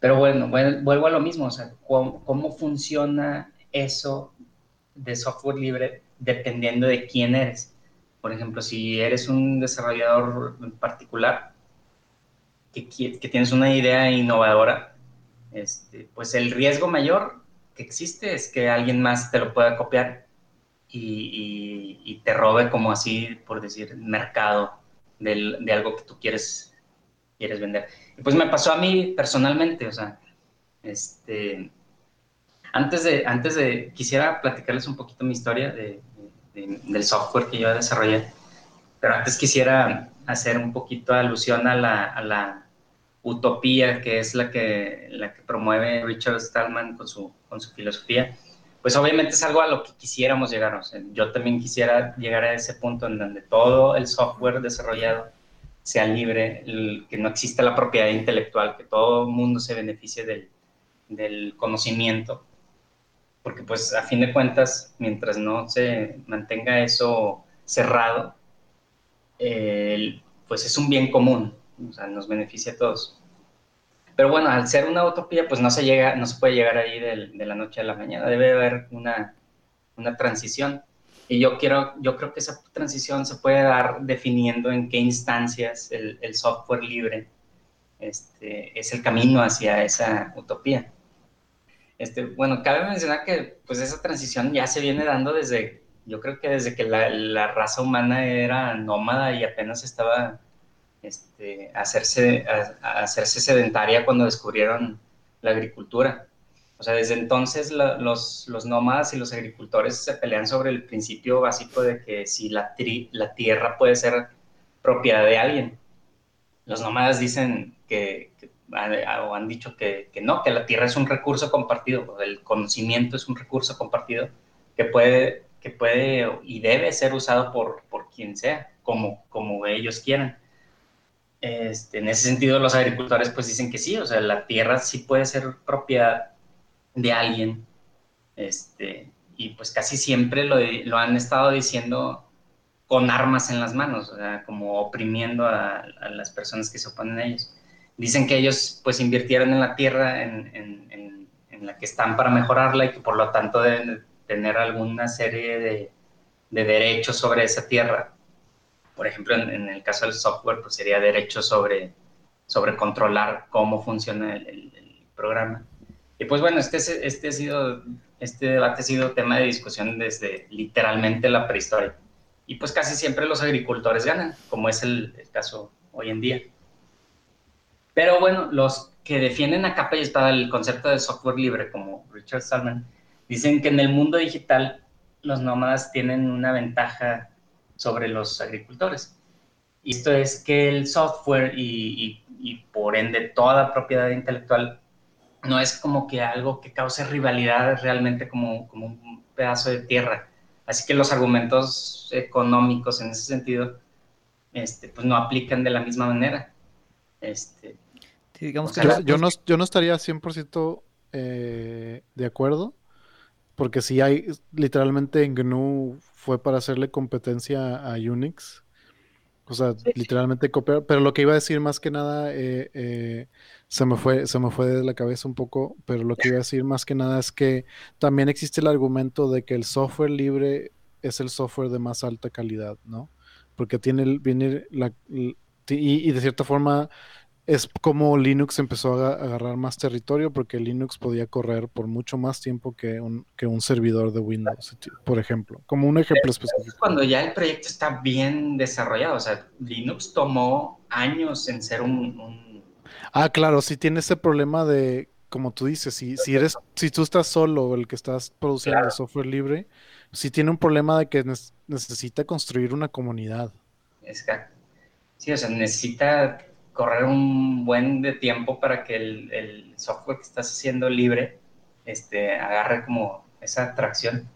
pero bueno, vuelvo a lo mismo, o sea, cómo, cómo funciona eso de software libre dependiendo de quién eres. Por ejemplo, si eres un desarrollador en particular que, que tienes una idea innovadora, este, pues el riesgo mayor que existe es que alguien más te lo pueda copiar y, te robe como así, por decir, mercado de algo que tú quieres, quieres vender. Y pues me pasó a mí personalmente, o sea, este, antes de, antes de, quisiera platicarles un poquito mi historia de, del software que yo desarrollé, pero antes quisiera hacer un poquito alusión a la, utopía que es la que, promueve Richard Stallman con su, filosofía. Pues obviamente es algo a lo que quisiéramos llegar. yo también quisiera llegar a ese punto en donde todo el software desarrollado sea libre, que no exista la propiedad intelectual, que todo el mundo se beneficie del conocimiento porque pues a fin de cuentas, mientras no se mantenga eso cerrado, pues es un bien común, o sea, nos beneficia a todos. Pero bueno, al ser una utopía, pues no se llega, no se puede llegar ahí de, la noche a la mañana, debe haber una, una transición. Y yo, quiero, yo creo que esa transición se puede dar definiendo en qué instancias el, el software libre este, es el camino hacia esa utopía. Este, bueno, cabe mencionar que pues esa transición ya se viene dando desde, yo creo que desde que la, la raza humana era nómada y apenas estaba este, hacerse, hacerse sedentaria cuando descubrieron la agricultura. O sea, desde entonces los, los, nómadas y los agricultores se pelean sobre el principio básico de que si la, la tierra puede ser propiedad de alguien. Los nómadas dicen que, o han dicho que, que, no, que la tierra es un recurso compartido, el conocimiento es un recurso compartido que puede, que puede y debe ser usado por, por quien sea, como, como ellos quieran. Este, en ese sentido, los agricultores pues dicen que sí, o sea, la tierra sí puede ser propiedad de alguien, este, y pues casi siempre lo, lo han estado diciendo con armas en las manos, o sea, como oprimiendo a, a, las personas que se oponen a ellos. Dicen que ellos pues invirtieron en la tierra en, en, en, en la que están para mejorarla y que por lo tanto deben tener alguna serie de, de derechos sobre esa tierra por ejemplo, en, el caso del software, pues sería derecho sobre, sobre controlar cómo funciona el, programa. Y pues bueno, este, este, ha sido, este debate ha sido tema de discusión desde literalmente la prehistoria. Y pues casi siempre los agricultores ganan, como es el, caso hoy en día. Pero bueno, los que defienden a capa y espada el concepto de software libre, como Richard Stallman, dicen que en el mundo digital los nómadas tienen una ventaja sobre los agricultores. Y esto es que el software y, por ende toda propiedad intelectual no es como que algo que cause rivalidad realmente como, como un pedazo de tierra. Así que los argumentos económicos en ese sentido este, pues no aplican de la misma manera. Este, digamos que yo, no, yo no estaría 100% eh, de acuerdo, porque si hay literalmente en GNU fue para hacerle competencia a Unix. O sea, literalmente copiar. Pero lo que iba a decir más que nada, eh, eh, se, me fue, se me fue de la cabeza un poco, pero lo que iba a decir más que nada es que también existe el argumento de que el software libre es el software de más alta calidad, ¿no? Porque tiene, viene la, y, y de cierta forma es como Linux empezó a agarrar más territorio porque Linux podía correr por mucho más tiempo que un, que un servidor de Windows, por ejemplo. Como un ejemplo específico. Cuando ya el proyecto está bien desarrollado, o sea, Linux tomó años en ser un... Ah, claro, si tiene ese problema de, como tú dices, si, si eres, si tú estás solo, el que estás produciendo software libre, si tiene un problema de que necesita construir una comunidad. Exacto. Sí, o sea, necesita correr un buen de tiempo para que el, el, software que estás haciendo libre este, agarre como esa atracción.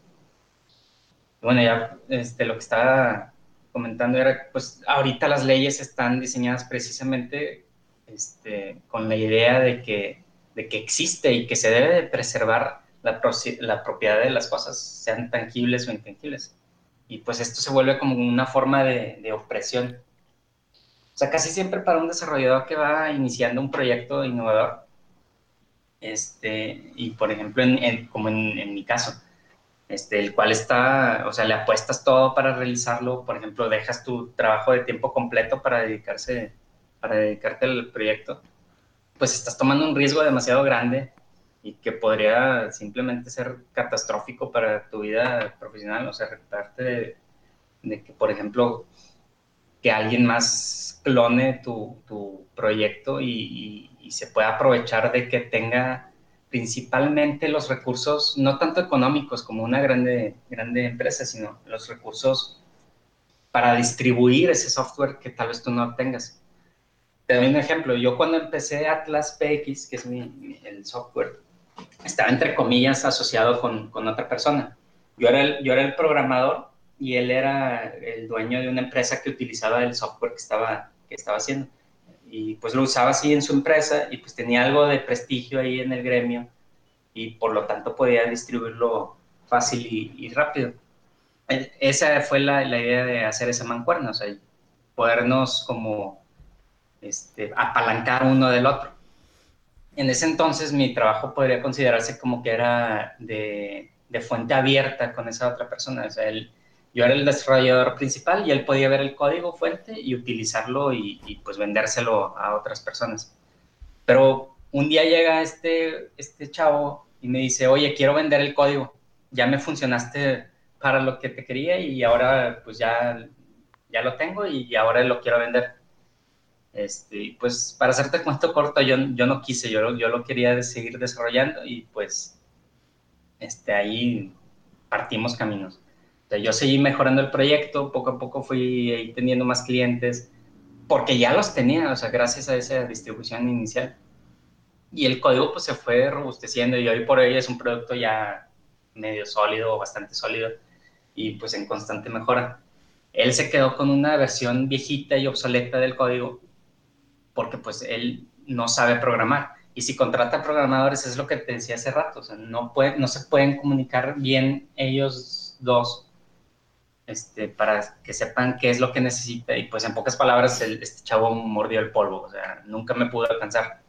Bueno, ya este, lo que estaba comentando era, pues ahorita las leyes están diseñadas precisamente este, con la idea de que, de que existe y que se debe de preservar la, la propiedad de las cosas, sean tangibles o intangibles. Y pues esto se vuelve como una forma de, de opresión o sea, casi siempre para un desarrollador que va iniciando un proyecto innovador, este, y por ejemplo, en, como en, mi caso, este, el cual está, o sea, le apuestas todo para realizarlo, por ejemplo, dejas tu trabajo de tiempo completo para dedicarse, para dedicarte al proyecto, pues estás tomando un riesgo demasiado grande y que podría simplemente ser catastrófico para tu vida profesional, o sea, recuperarte de, de que, por ejemplo, que alguien más clone tu, tu proyecto y, y, se pueda aprovechar de que tenga principalmente los recursos, no tanto económicos como una grande, grande empresa, sino los recursos para distribuir ese software que tal vez tú no tengas. Te doy un ejemplo. Yo cuando empecé Atlas PX, que es mi, el software, estaba entre comillas asociado con, con otra persona. Yo era, el, yo era el programador y él era el dueño de una empresa que utilizaba el software que estaba, que estaba haciendo. Y pues lo usaba así en su empresa y pues tenía algo de prestigio ahí en el gremio y por lo tanto podía distribuirlo fácil y, rápido. E, esa fue la, la, idea de hacer esa mancuerna, o sea, podernos como este, apalancar uno del otro. En ese entonces mi trabajo podría considerarse como que era de, de fuente abierta con esa otra persona, o sea, él yo era el desarrollador principal y él podía ver el código fuente y utilizarlo y, pues vendérselo a otras personas. Pero un día llega este, este chavo y me dice, oye, quiero vender el código, ya me funcionaste para lo que te quería y ahora pues ya, ya lo tengo y ahora lo quiero vender. Este, pues para hacerte cuento corto, yo, yo no quise, yo, yo lo quería seguir desarrollando y pues este, ahí partimos caminos. Yo seguí mejorando el proyecto, poco a poco fui teniendo más clientes, porque ya los tenía, o sea, gracias a esa distribución inicial. Y el código pues se fue robusteciendo y hoy por hoy es un producto ya medio sólido, bastante sólido y pues en constante mejora. Él se quedó con una versión viejita y obsoleta del código porque pues él no sabe programar. Y si contrata programadores, es lo que te decía hace rato, o sea, no, puede, no se pueden comunicar bien ellos dos este, para que sepan qué es lo que necesita. Y pues en pocas palabras, este chavo mordió el polvo, o sea, nunca me pudo alcanzar.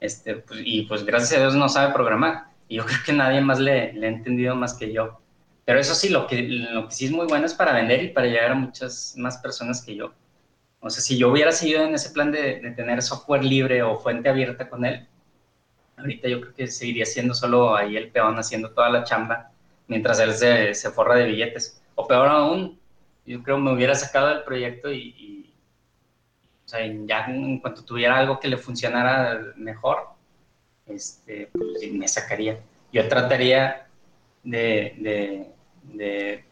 Este, pues, y pues gracias a Dios no sabe programar. Y yo creo que nadie más le, ha entendido más que yo. Pero eso sí, lo que, lo que sí es muy bueno es para vender y para llegar a muchas más personas que yo. O sea, si yo hubiera seguido en ese plan de, tener software libre o fuente abierta con él, ahorita yo creo que seguiría siendo solo ahí el peón haciendo toda la chamba mientras él se, se forra de billetes. O peor aún, yo creo me hubiera sacado del proyecto y, o sea, ya en cuanto tuviera algo que le funcionara mejor, este, pues me sacaría. Yo trataría de, de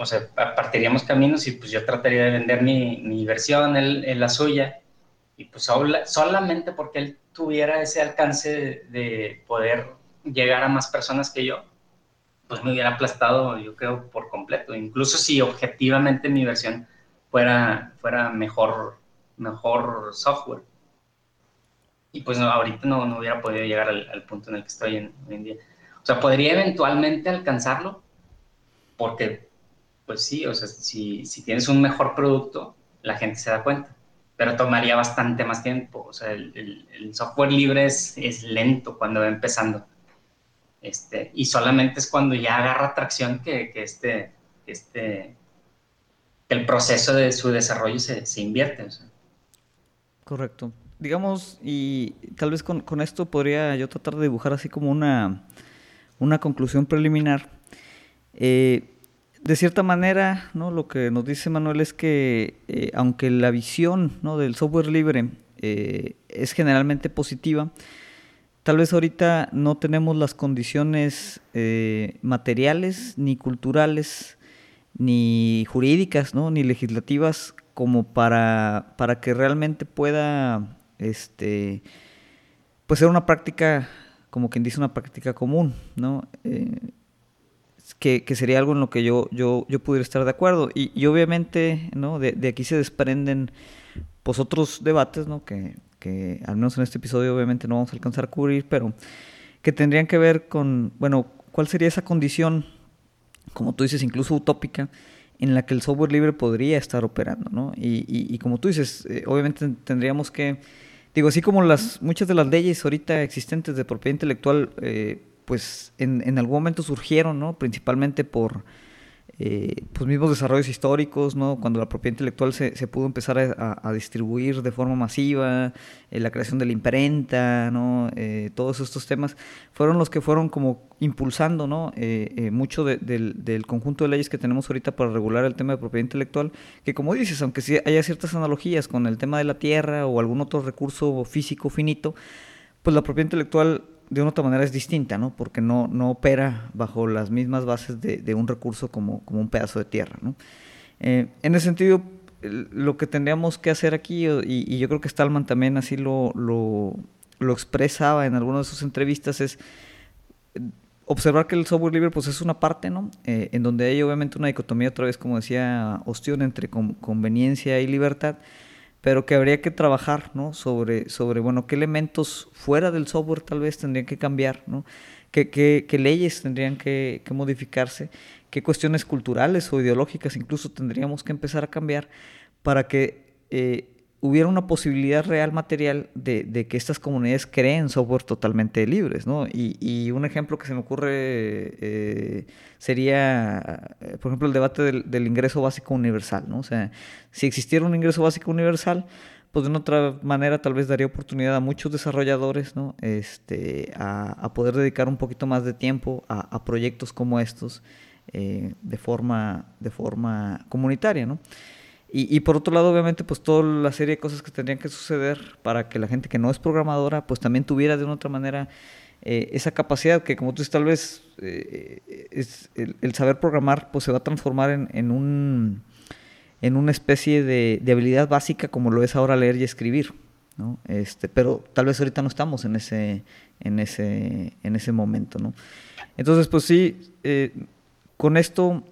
o sea, partiríamos caminos y pues yo trataría de vender mi, mi versión, él, la suya, y pues solamente porque él tuviera ese alcance de poder llegar a más personas que yo, pues me hubiera aplastado, yo creo, por completo. Incluso si objetivamente mi versión fuera, fuera mejor, mejor software. Y pues ahorita no, no, hubiera podido llegar al, punto en el que estoy hoy en día. O sea, podría eventualmente alcanzarlo, porque pues sí, o sea, si, si tienes un mejor producto, la gente se da cuenta, pero tomaría bastante más tiempo. O sea, el, el, software libre es, es, lento cuando va empezando. Este, y solamente es cuando ya agarra tracción que, que este, este, el proceso de su desarrollo se, se invierte. Correcto. Digamos, y tal vez con, con, esto podría yo tratar de dibujar así como una, una conclusión preliminar. Eh, de cierta manera, ¿no? lo que nos dice Manuel es que eh, aunque la visión ¿no? del software libre eh, es generalmente positiva, tal vez ahorita no tenemos las condiciones eh, materiales, ni culturales, ni jurídicas, ¿no? ni legislativas como para, para que realmente pueda este, pues ser una práctica, como quien dice, una práctica común. ¿no? que, sería algo en lo que yo, yo, yo pudiera estar de acuerdo. Y, obviamente, ¿no? De, aquí se desprenden pues otros debates, ¿no? Que, que al menos en este episodio obviamente no vamos a alcanzar a cubrir, pero que tendrían que ver con, bueno, cuál sería esa condición, como tú dices, incluso utópica, en la que el software libre podría estar operando, ¿no? Y, y, como tú dices, eh, obviamente tendríamos que, digo, así como las muchas de las leyes ahorita existentes de propiedad intelectual, eh, pues en, en, algún momento surgieron, ¿no? Principalmente por eh, pues mismos desarrollos históricos, ¿no? Cuando la propiedad intelectual se, pudo empezar a, distribuir de forma masiva, eh, la creación de la imprenta, ¿no? Eh, todos estos temas fueron los que fueron como impulsando, ¿no? mucho del, del, conjunto de leyes que tenemos ahorita para regular el tema de propiedad intelectual, que como dices, aunque sí haya ciertas analogías con el tema de la tierra o algún otro recurso físico finito, pues la propiedad intelectual de una otra manera es distinta, ¿no? Porque no, no opera bajo las mismas bases de, un recurso como, como, un pedazo de tierra, ¿no? Eh, en ese sentido, lo que tendríamos que hacer aquí, y, yo creo que Stallman también así lo, lo, expresaba en algunas de sus entrevistas, es observar que el software libre pues es una parte, ¿no? Eh, en donde hay obviamente una dicotomía, otra vez como decía Ostión, entre conveniencia y libertad, pero que habría que trabajar, ¿no? Sobre, sobre bueno, qué elementos fuera del software tal vez tendrían que cambiar, ¿no? ¿Qué, leyes tendrían que, que, modificarse? ¿Qué cuestiones culturales o ideológicas incluso tendríamos que empezar a cambiar para que eh, hubiera una posibilidad real material de, que estas comunidades creen software totalmente libres, ¿no? Y, un ejemplo que se me ocurre eh, sería, eh, por ejemplo, el debate del, ingreso básico universal, ¿no? O sea, si existiera un ingreso básico universal, pues de una otra manera tal vez daría oportunidad a muchos desarrolladores, ¿no? Este, a, poder dedicar un poquito más de tiempo a, proyectos como estos eh, de, forma, de forma comunitaria, ¿no? Y, por otro lado, obviamente, pues toda la serie de cosas que tendrían que suceder para que la gente que no es programadora, pues también tuviera de una otra manera eh, esa capacidad que, como tú dices, tal vez eh, el, saber programar, pues se va a transformar en, un en una especie de, habilidad básica como lo es ahora leer y escribir, ¿no? Este, pero tal vez ahorita no estamos en ese, en ese, en ese momento, ¿no? Entonces, pues sí, eh, con esto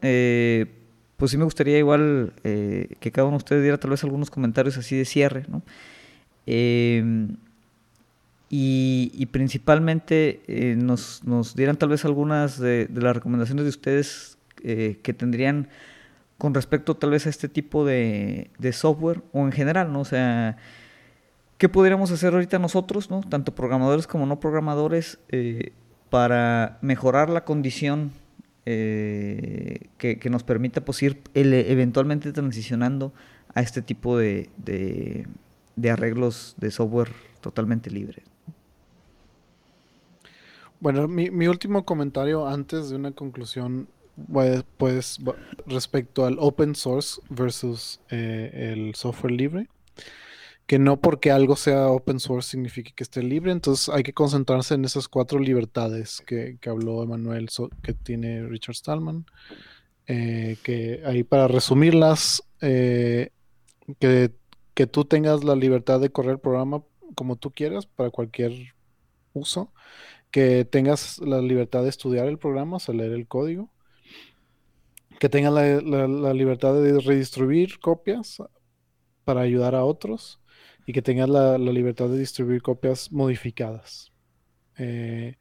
pues sí me gustaría igual eh, que cada uno de ustedes diera tal vez algunos comentarios así de cierre, ¿no? Em, y, principalmente eh, nos, dieran tal vez algunas de, las recomendaciones de ustedes eh, que tendrían con respecto tal vez a este tipo de, software o en general, ¿no? O sea, ¿qué podríamos hacer ahorita nosotros, ¿no? Tanto programadores como no programadores, para mejorar la condición eh, que, nos permita pues, ir eventualmente transicionando a este tipo de, arreglos de software totalmente libre. Bueno, mi, mi, último comentario antes de una conclusión, pues, pues respecto al open source versus eh, el software libre que no porque algo sea open source signifique que esté libre, entonces hay que concentrarse en esas cuatro libertades que, habló Emanuel, que tiene Richard Stallman, eh, que ahí para resumirlas, eh, que, que, tú tengas la libertad de correr el programa como tú quieras para cualquier uso, que tengas la libertad de estudiar el programa, o sea, leer el código, que tengas la, la libertad de redistribuir copias para ayudar a otros, y que tengas la, libertad de distribuir copias modificadas. Eh,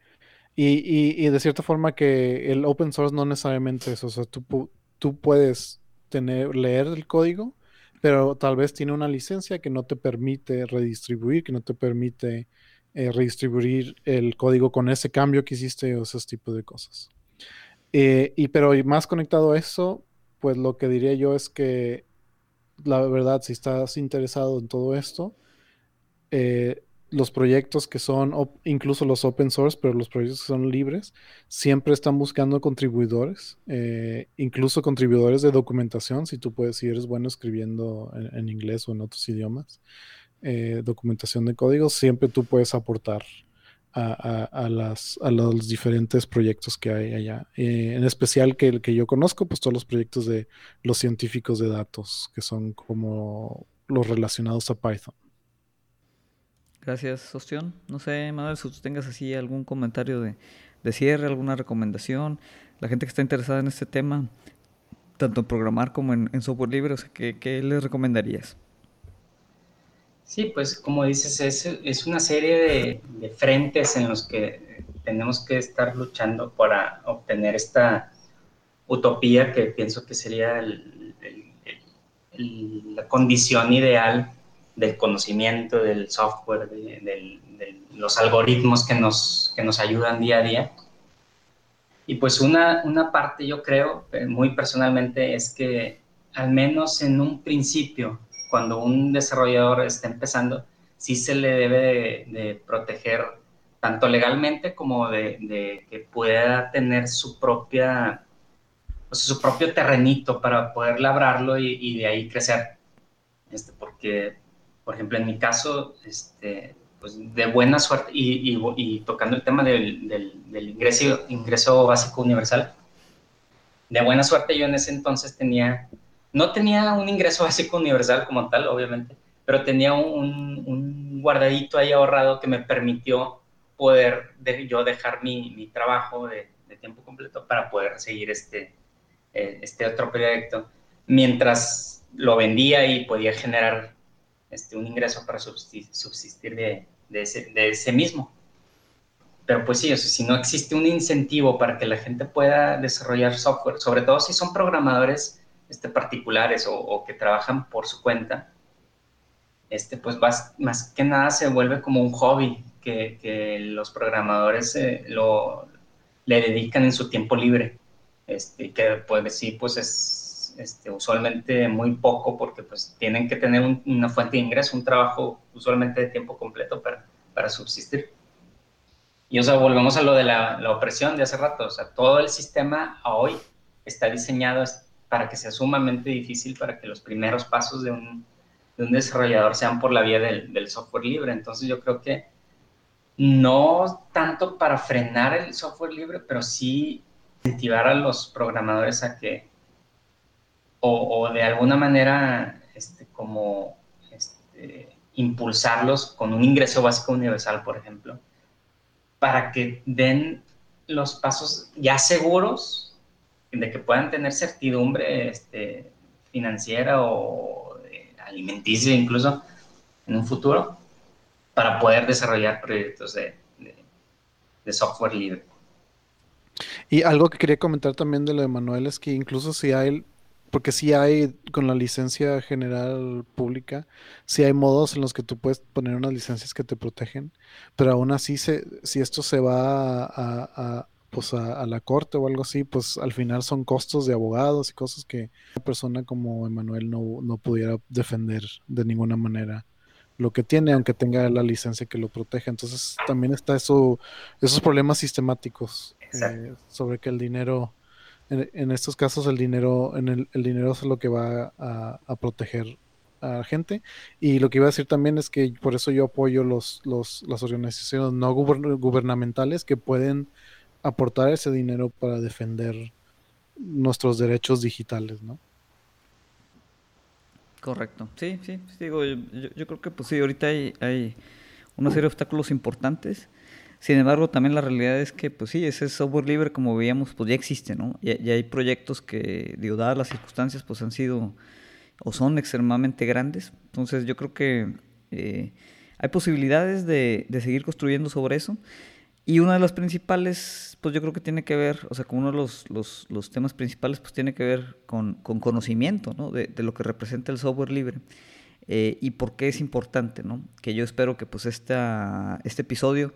y, de cierta forma que el open source no necesariamente es, o sea, tú, tú puedes tener, leer el código, pero tal vez tiene una licencia que no te permite redistribuir, que no te permite eh, redistribuir el código con ese cambio que hiciste o esos tipos de cosas. Eh, y pero más conectado a eso, pues lo que diría yo es que la verdad, si estás interesado en todo esto, eh, los proyectos que son, incluso los open source, pero los proyectos que son libres, siempre están buscando contribuidores, eh, incluso contribuidores de documentación, si tú puedes, si eres bueno escribiendo en, inglés o en otros idiomas, eh, documentación de códigos, siempre tú puedes aportar a, a los diferentes proyectos que hay allá. Eh, en especial que el que yo conozco, pues todos los proyectos de los científicos de datos, que son como los relacionados a Python. Gracias, Ostión. No sé, Manuel, si tú tengas así algún comentario de, cierre, alguna recomendación. La gente que está interesada en este tema, tanto en programar como en, software libre, o sea, ¿qué, qué les recomendarías? Sí, pues como dices, es, es una serie de, frentes en los que tenemos que estar luchando para obtener esta utopía que pienso que sería la condición ideal del conocimiento, del software, de, los algoritmos que nos, que nos ayudan día a día. Y pues una, una parte yo creo, eh, muy personalmente, es que al menos en un principio, cuando un desarrollador está empezando, sí se le debe de, proteger tanto legalmente como de, que pueda tener su propia, su propio terrenito para poder labrarlo y, de ahí crecer. Este, porque, por ejemplo, en mi caso, este, pues de buena suerte, y, tocando el tema del, del, ingreso, ingreso básico universal, de buena suerte yo en ese entonces tenía no tenía un ingreso básico universal como tal, obviamente, pero tenía un, guardadito ahí ahorrado que me permitió poder yo dejar mi, trabajo de, tiempo completo para poder seguir este, eh, este otro proyecto, mientras lo vendía y podía generar este, un ingreso para subsistir, de, ese, mismo. Pero pues sí, si no existe un incentivo para que la gente pueda desarrollar software, sobre todo si son programadores este, particulares o, que trabajan por su cuenta, este, pues más, más que nada se vuelve como un hobby que, que los programadores eh, lo, le dedican en su tiempo libre, este, que pues sí, pues es este, usualmente muy poco porque pues tienen que tener una fuente de ingreso, un trabajo usualmente de tiempo completo para, para subsistir. Y o sea, volvemos a lo de la, la, opresión de hace rato, o sea, todo el sistema hoy está diseñado para que sea sumamente difícil para que los primeros pasos de un, de un desarrollador sean por la vía del, del, software libre. Entonces yo creo que no tanto para frenar el software libre, pero sí incentivar a los programadores a que, o, o de alguna manera, este, como este, impulsarlos con un ingreso básico universal, por ejemplo, para que den los pasos ya seguros de que puedan tener certidumbre este, financiera o alimenticia incluso en un futuro para poder desarrollar proyectos de, de, software libre. Y algo que quería comentar también de lo de Manuel es que incluso si hay, porque si hay con la licencia general pública, si hay modos en los que tú puedes poner unas licencias que te protegen, pero aún así se, si esto se va a, pues a, la corte o algo así, pues al final son costos de abogados y cosas que una persona como Emanuel no, no pudiera defender de ninguna manera lo que tiene, aunque tenga la licencia que lo protege. Entonces también está eso, esos problemas sistemáticos eh, sobre que el dinero, en, estos casos el dinero, en el, el, dinero es lo que va a, proteger a la gente. Y lo que iba a decir también es que por eso yo apoyo los, los, las organizaciones no gubernamentales que pueden aportar ese dinero para defender nuestros derechos digitales, ¿no? Correcto. Sí, sí, digo, yo, yo, creo que pues sí, ahorita hay, hay una serie de obstáculos importantes. Sin embargo, también la realidad es que, pues sí, ese software libre, como veíamos, pues ya existe, ¿no? Ya, hay proyectos que, digo, dadas las circunstancias, pues han sido o son extremadamente grandes. Entonces, yo creo que eh, hay posibilidades de, de seguir construyendo sobre eso. Y una de las principales, pues yo creo que tiene que ver, o sea, como uno de los, los, temas principales, pues tiene que ver con, con conocimiento, ¿no? De, lo que representa el software libre eh, y por qué es importante, ¿no? Que yo espero que pues esta, este episodio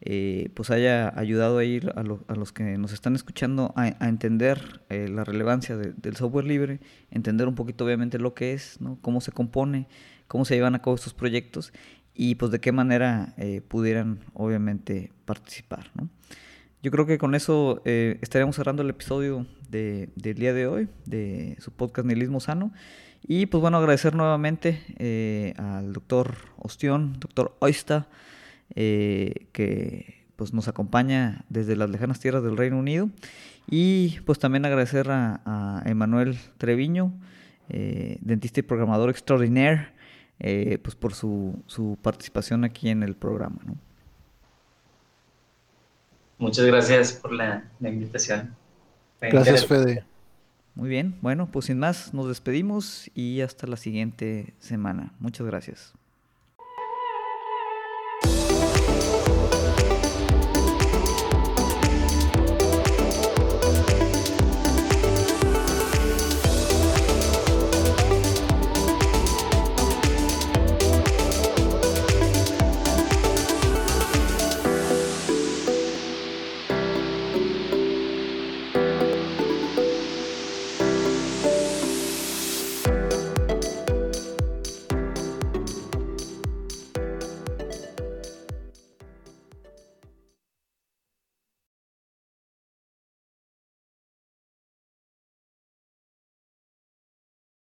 eh, pues haya ayudado a ir a, a, los que nos están escuchando a, entender eh, la relevancia de, del software libre, entender un poquito obviamente lo que es, ¿no? Cómo se compone, cómo se llevan a cabo estos proyectos y pues de qué manera eh, pudieran obviamente participar. ¿no? Yo creo que con eso eh, estaríamos cerrando el episodio de, del día de hoy de su podcast Nihilismo Sano. Y pues bueno, agradecer nuevamente eh, al doctor Ostión, doctor Oista, que pues nos acompaña desde las lejanas tierras del Reino Unido. Y pues también agradecer a, a Emanuel Treviño, dentista y programador extraordinario eh, pues por su, su, participación aquí en el programa. ¿no? Muchas gracias por la, la invitación. Gracias, Fede. Muy bien, bueno, pues sin más, nos despedimos y hasta la siguiente semana. Muchas gracias.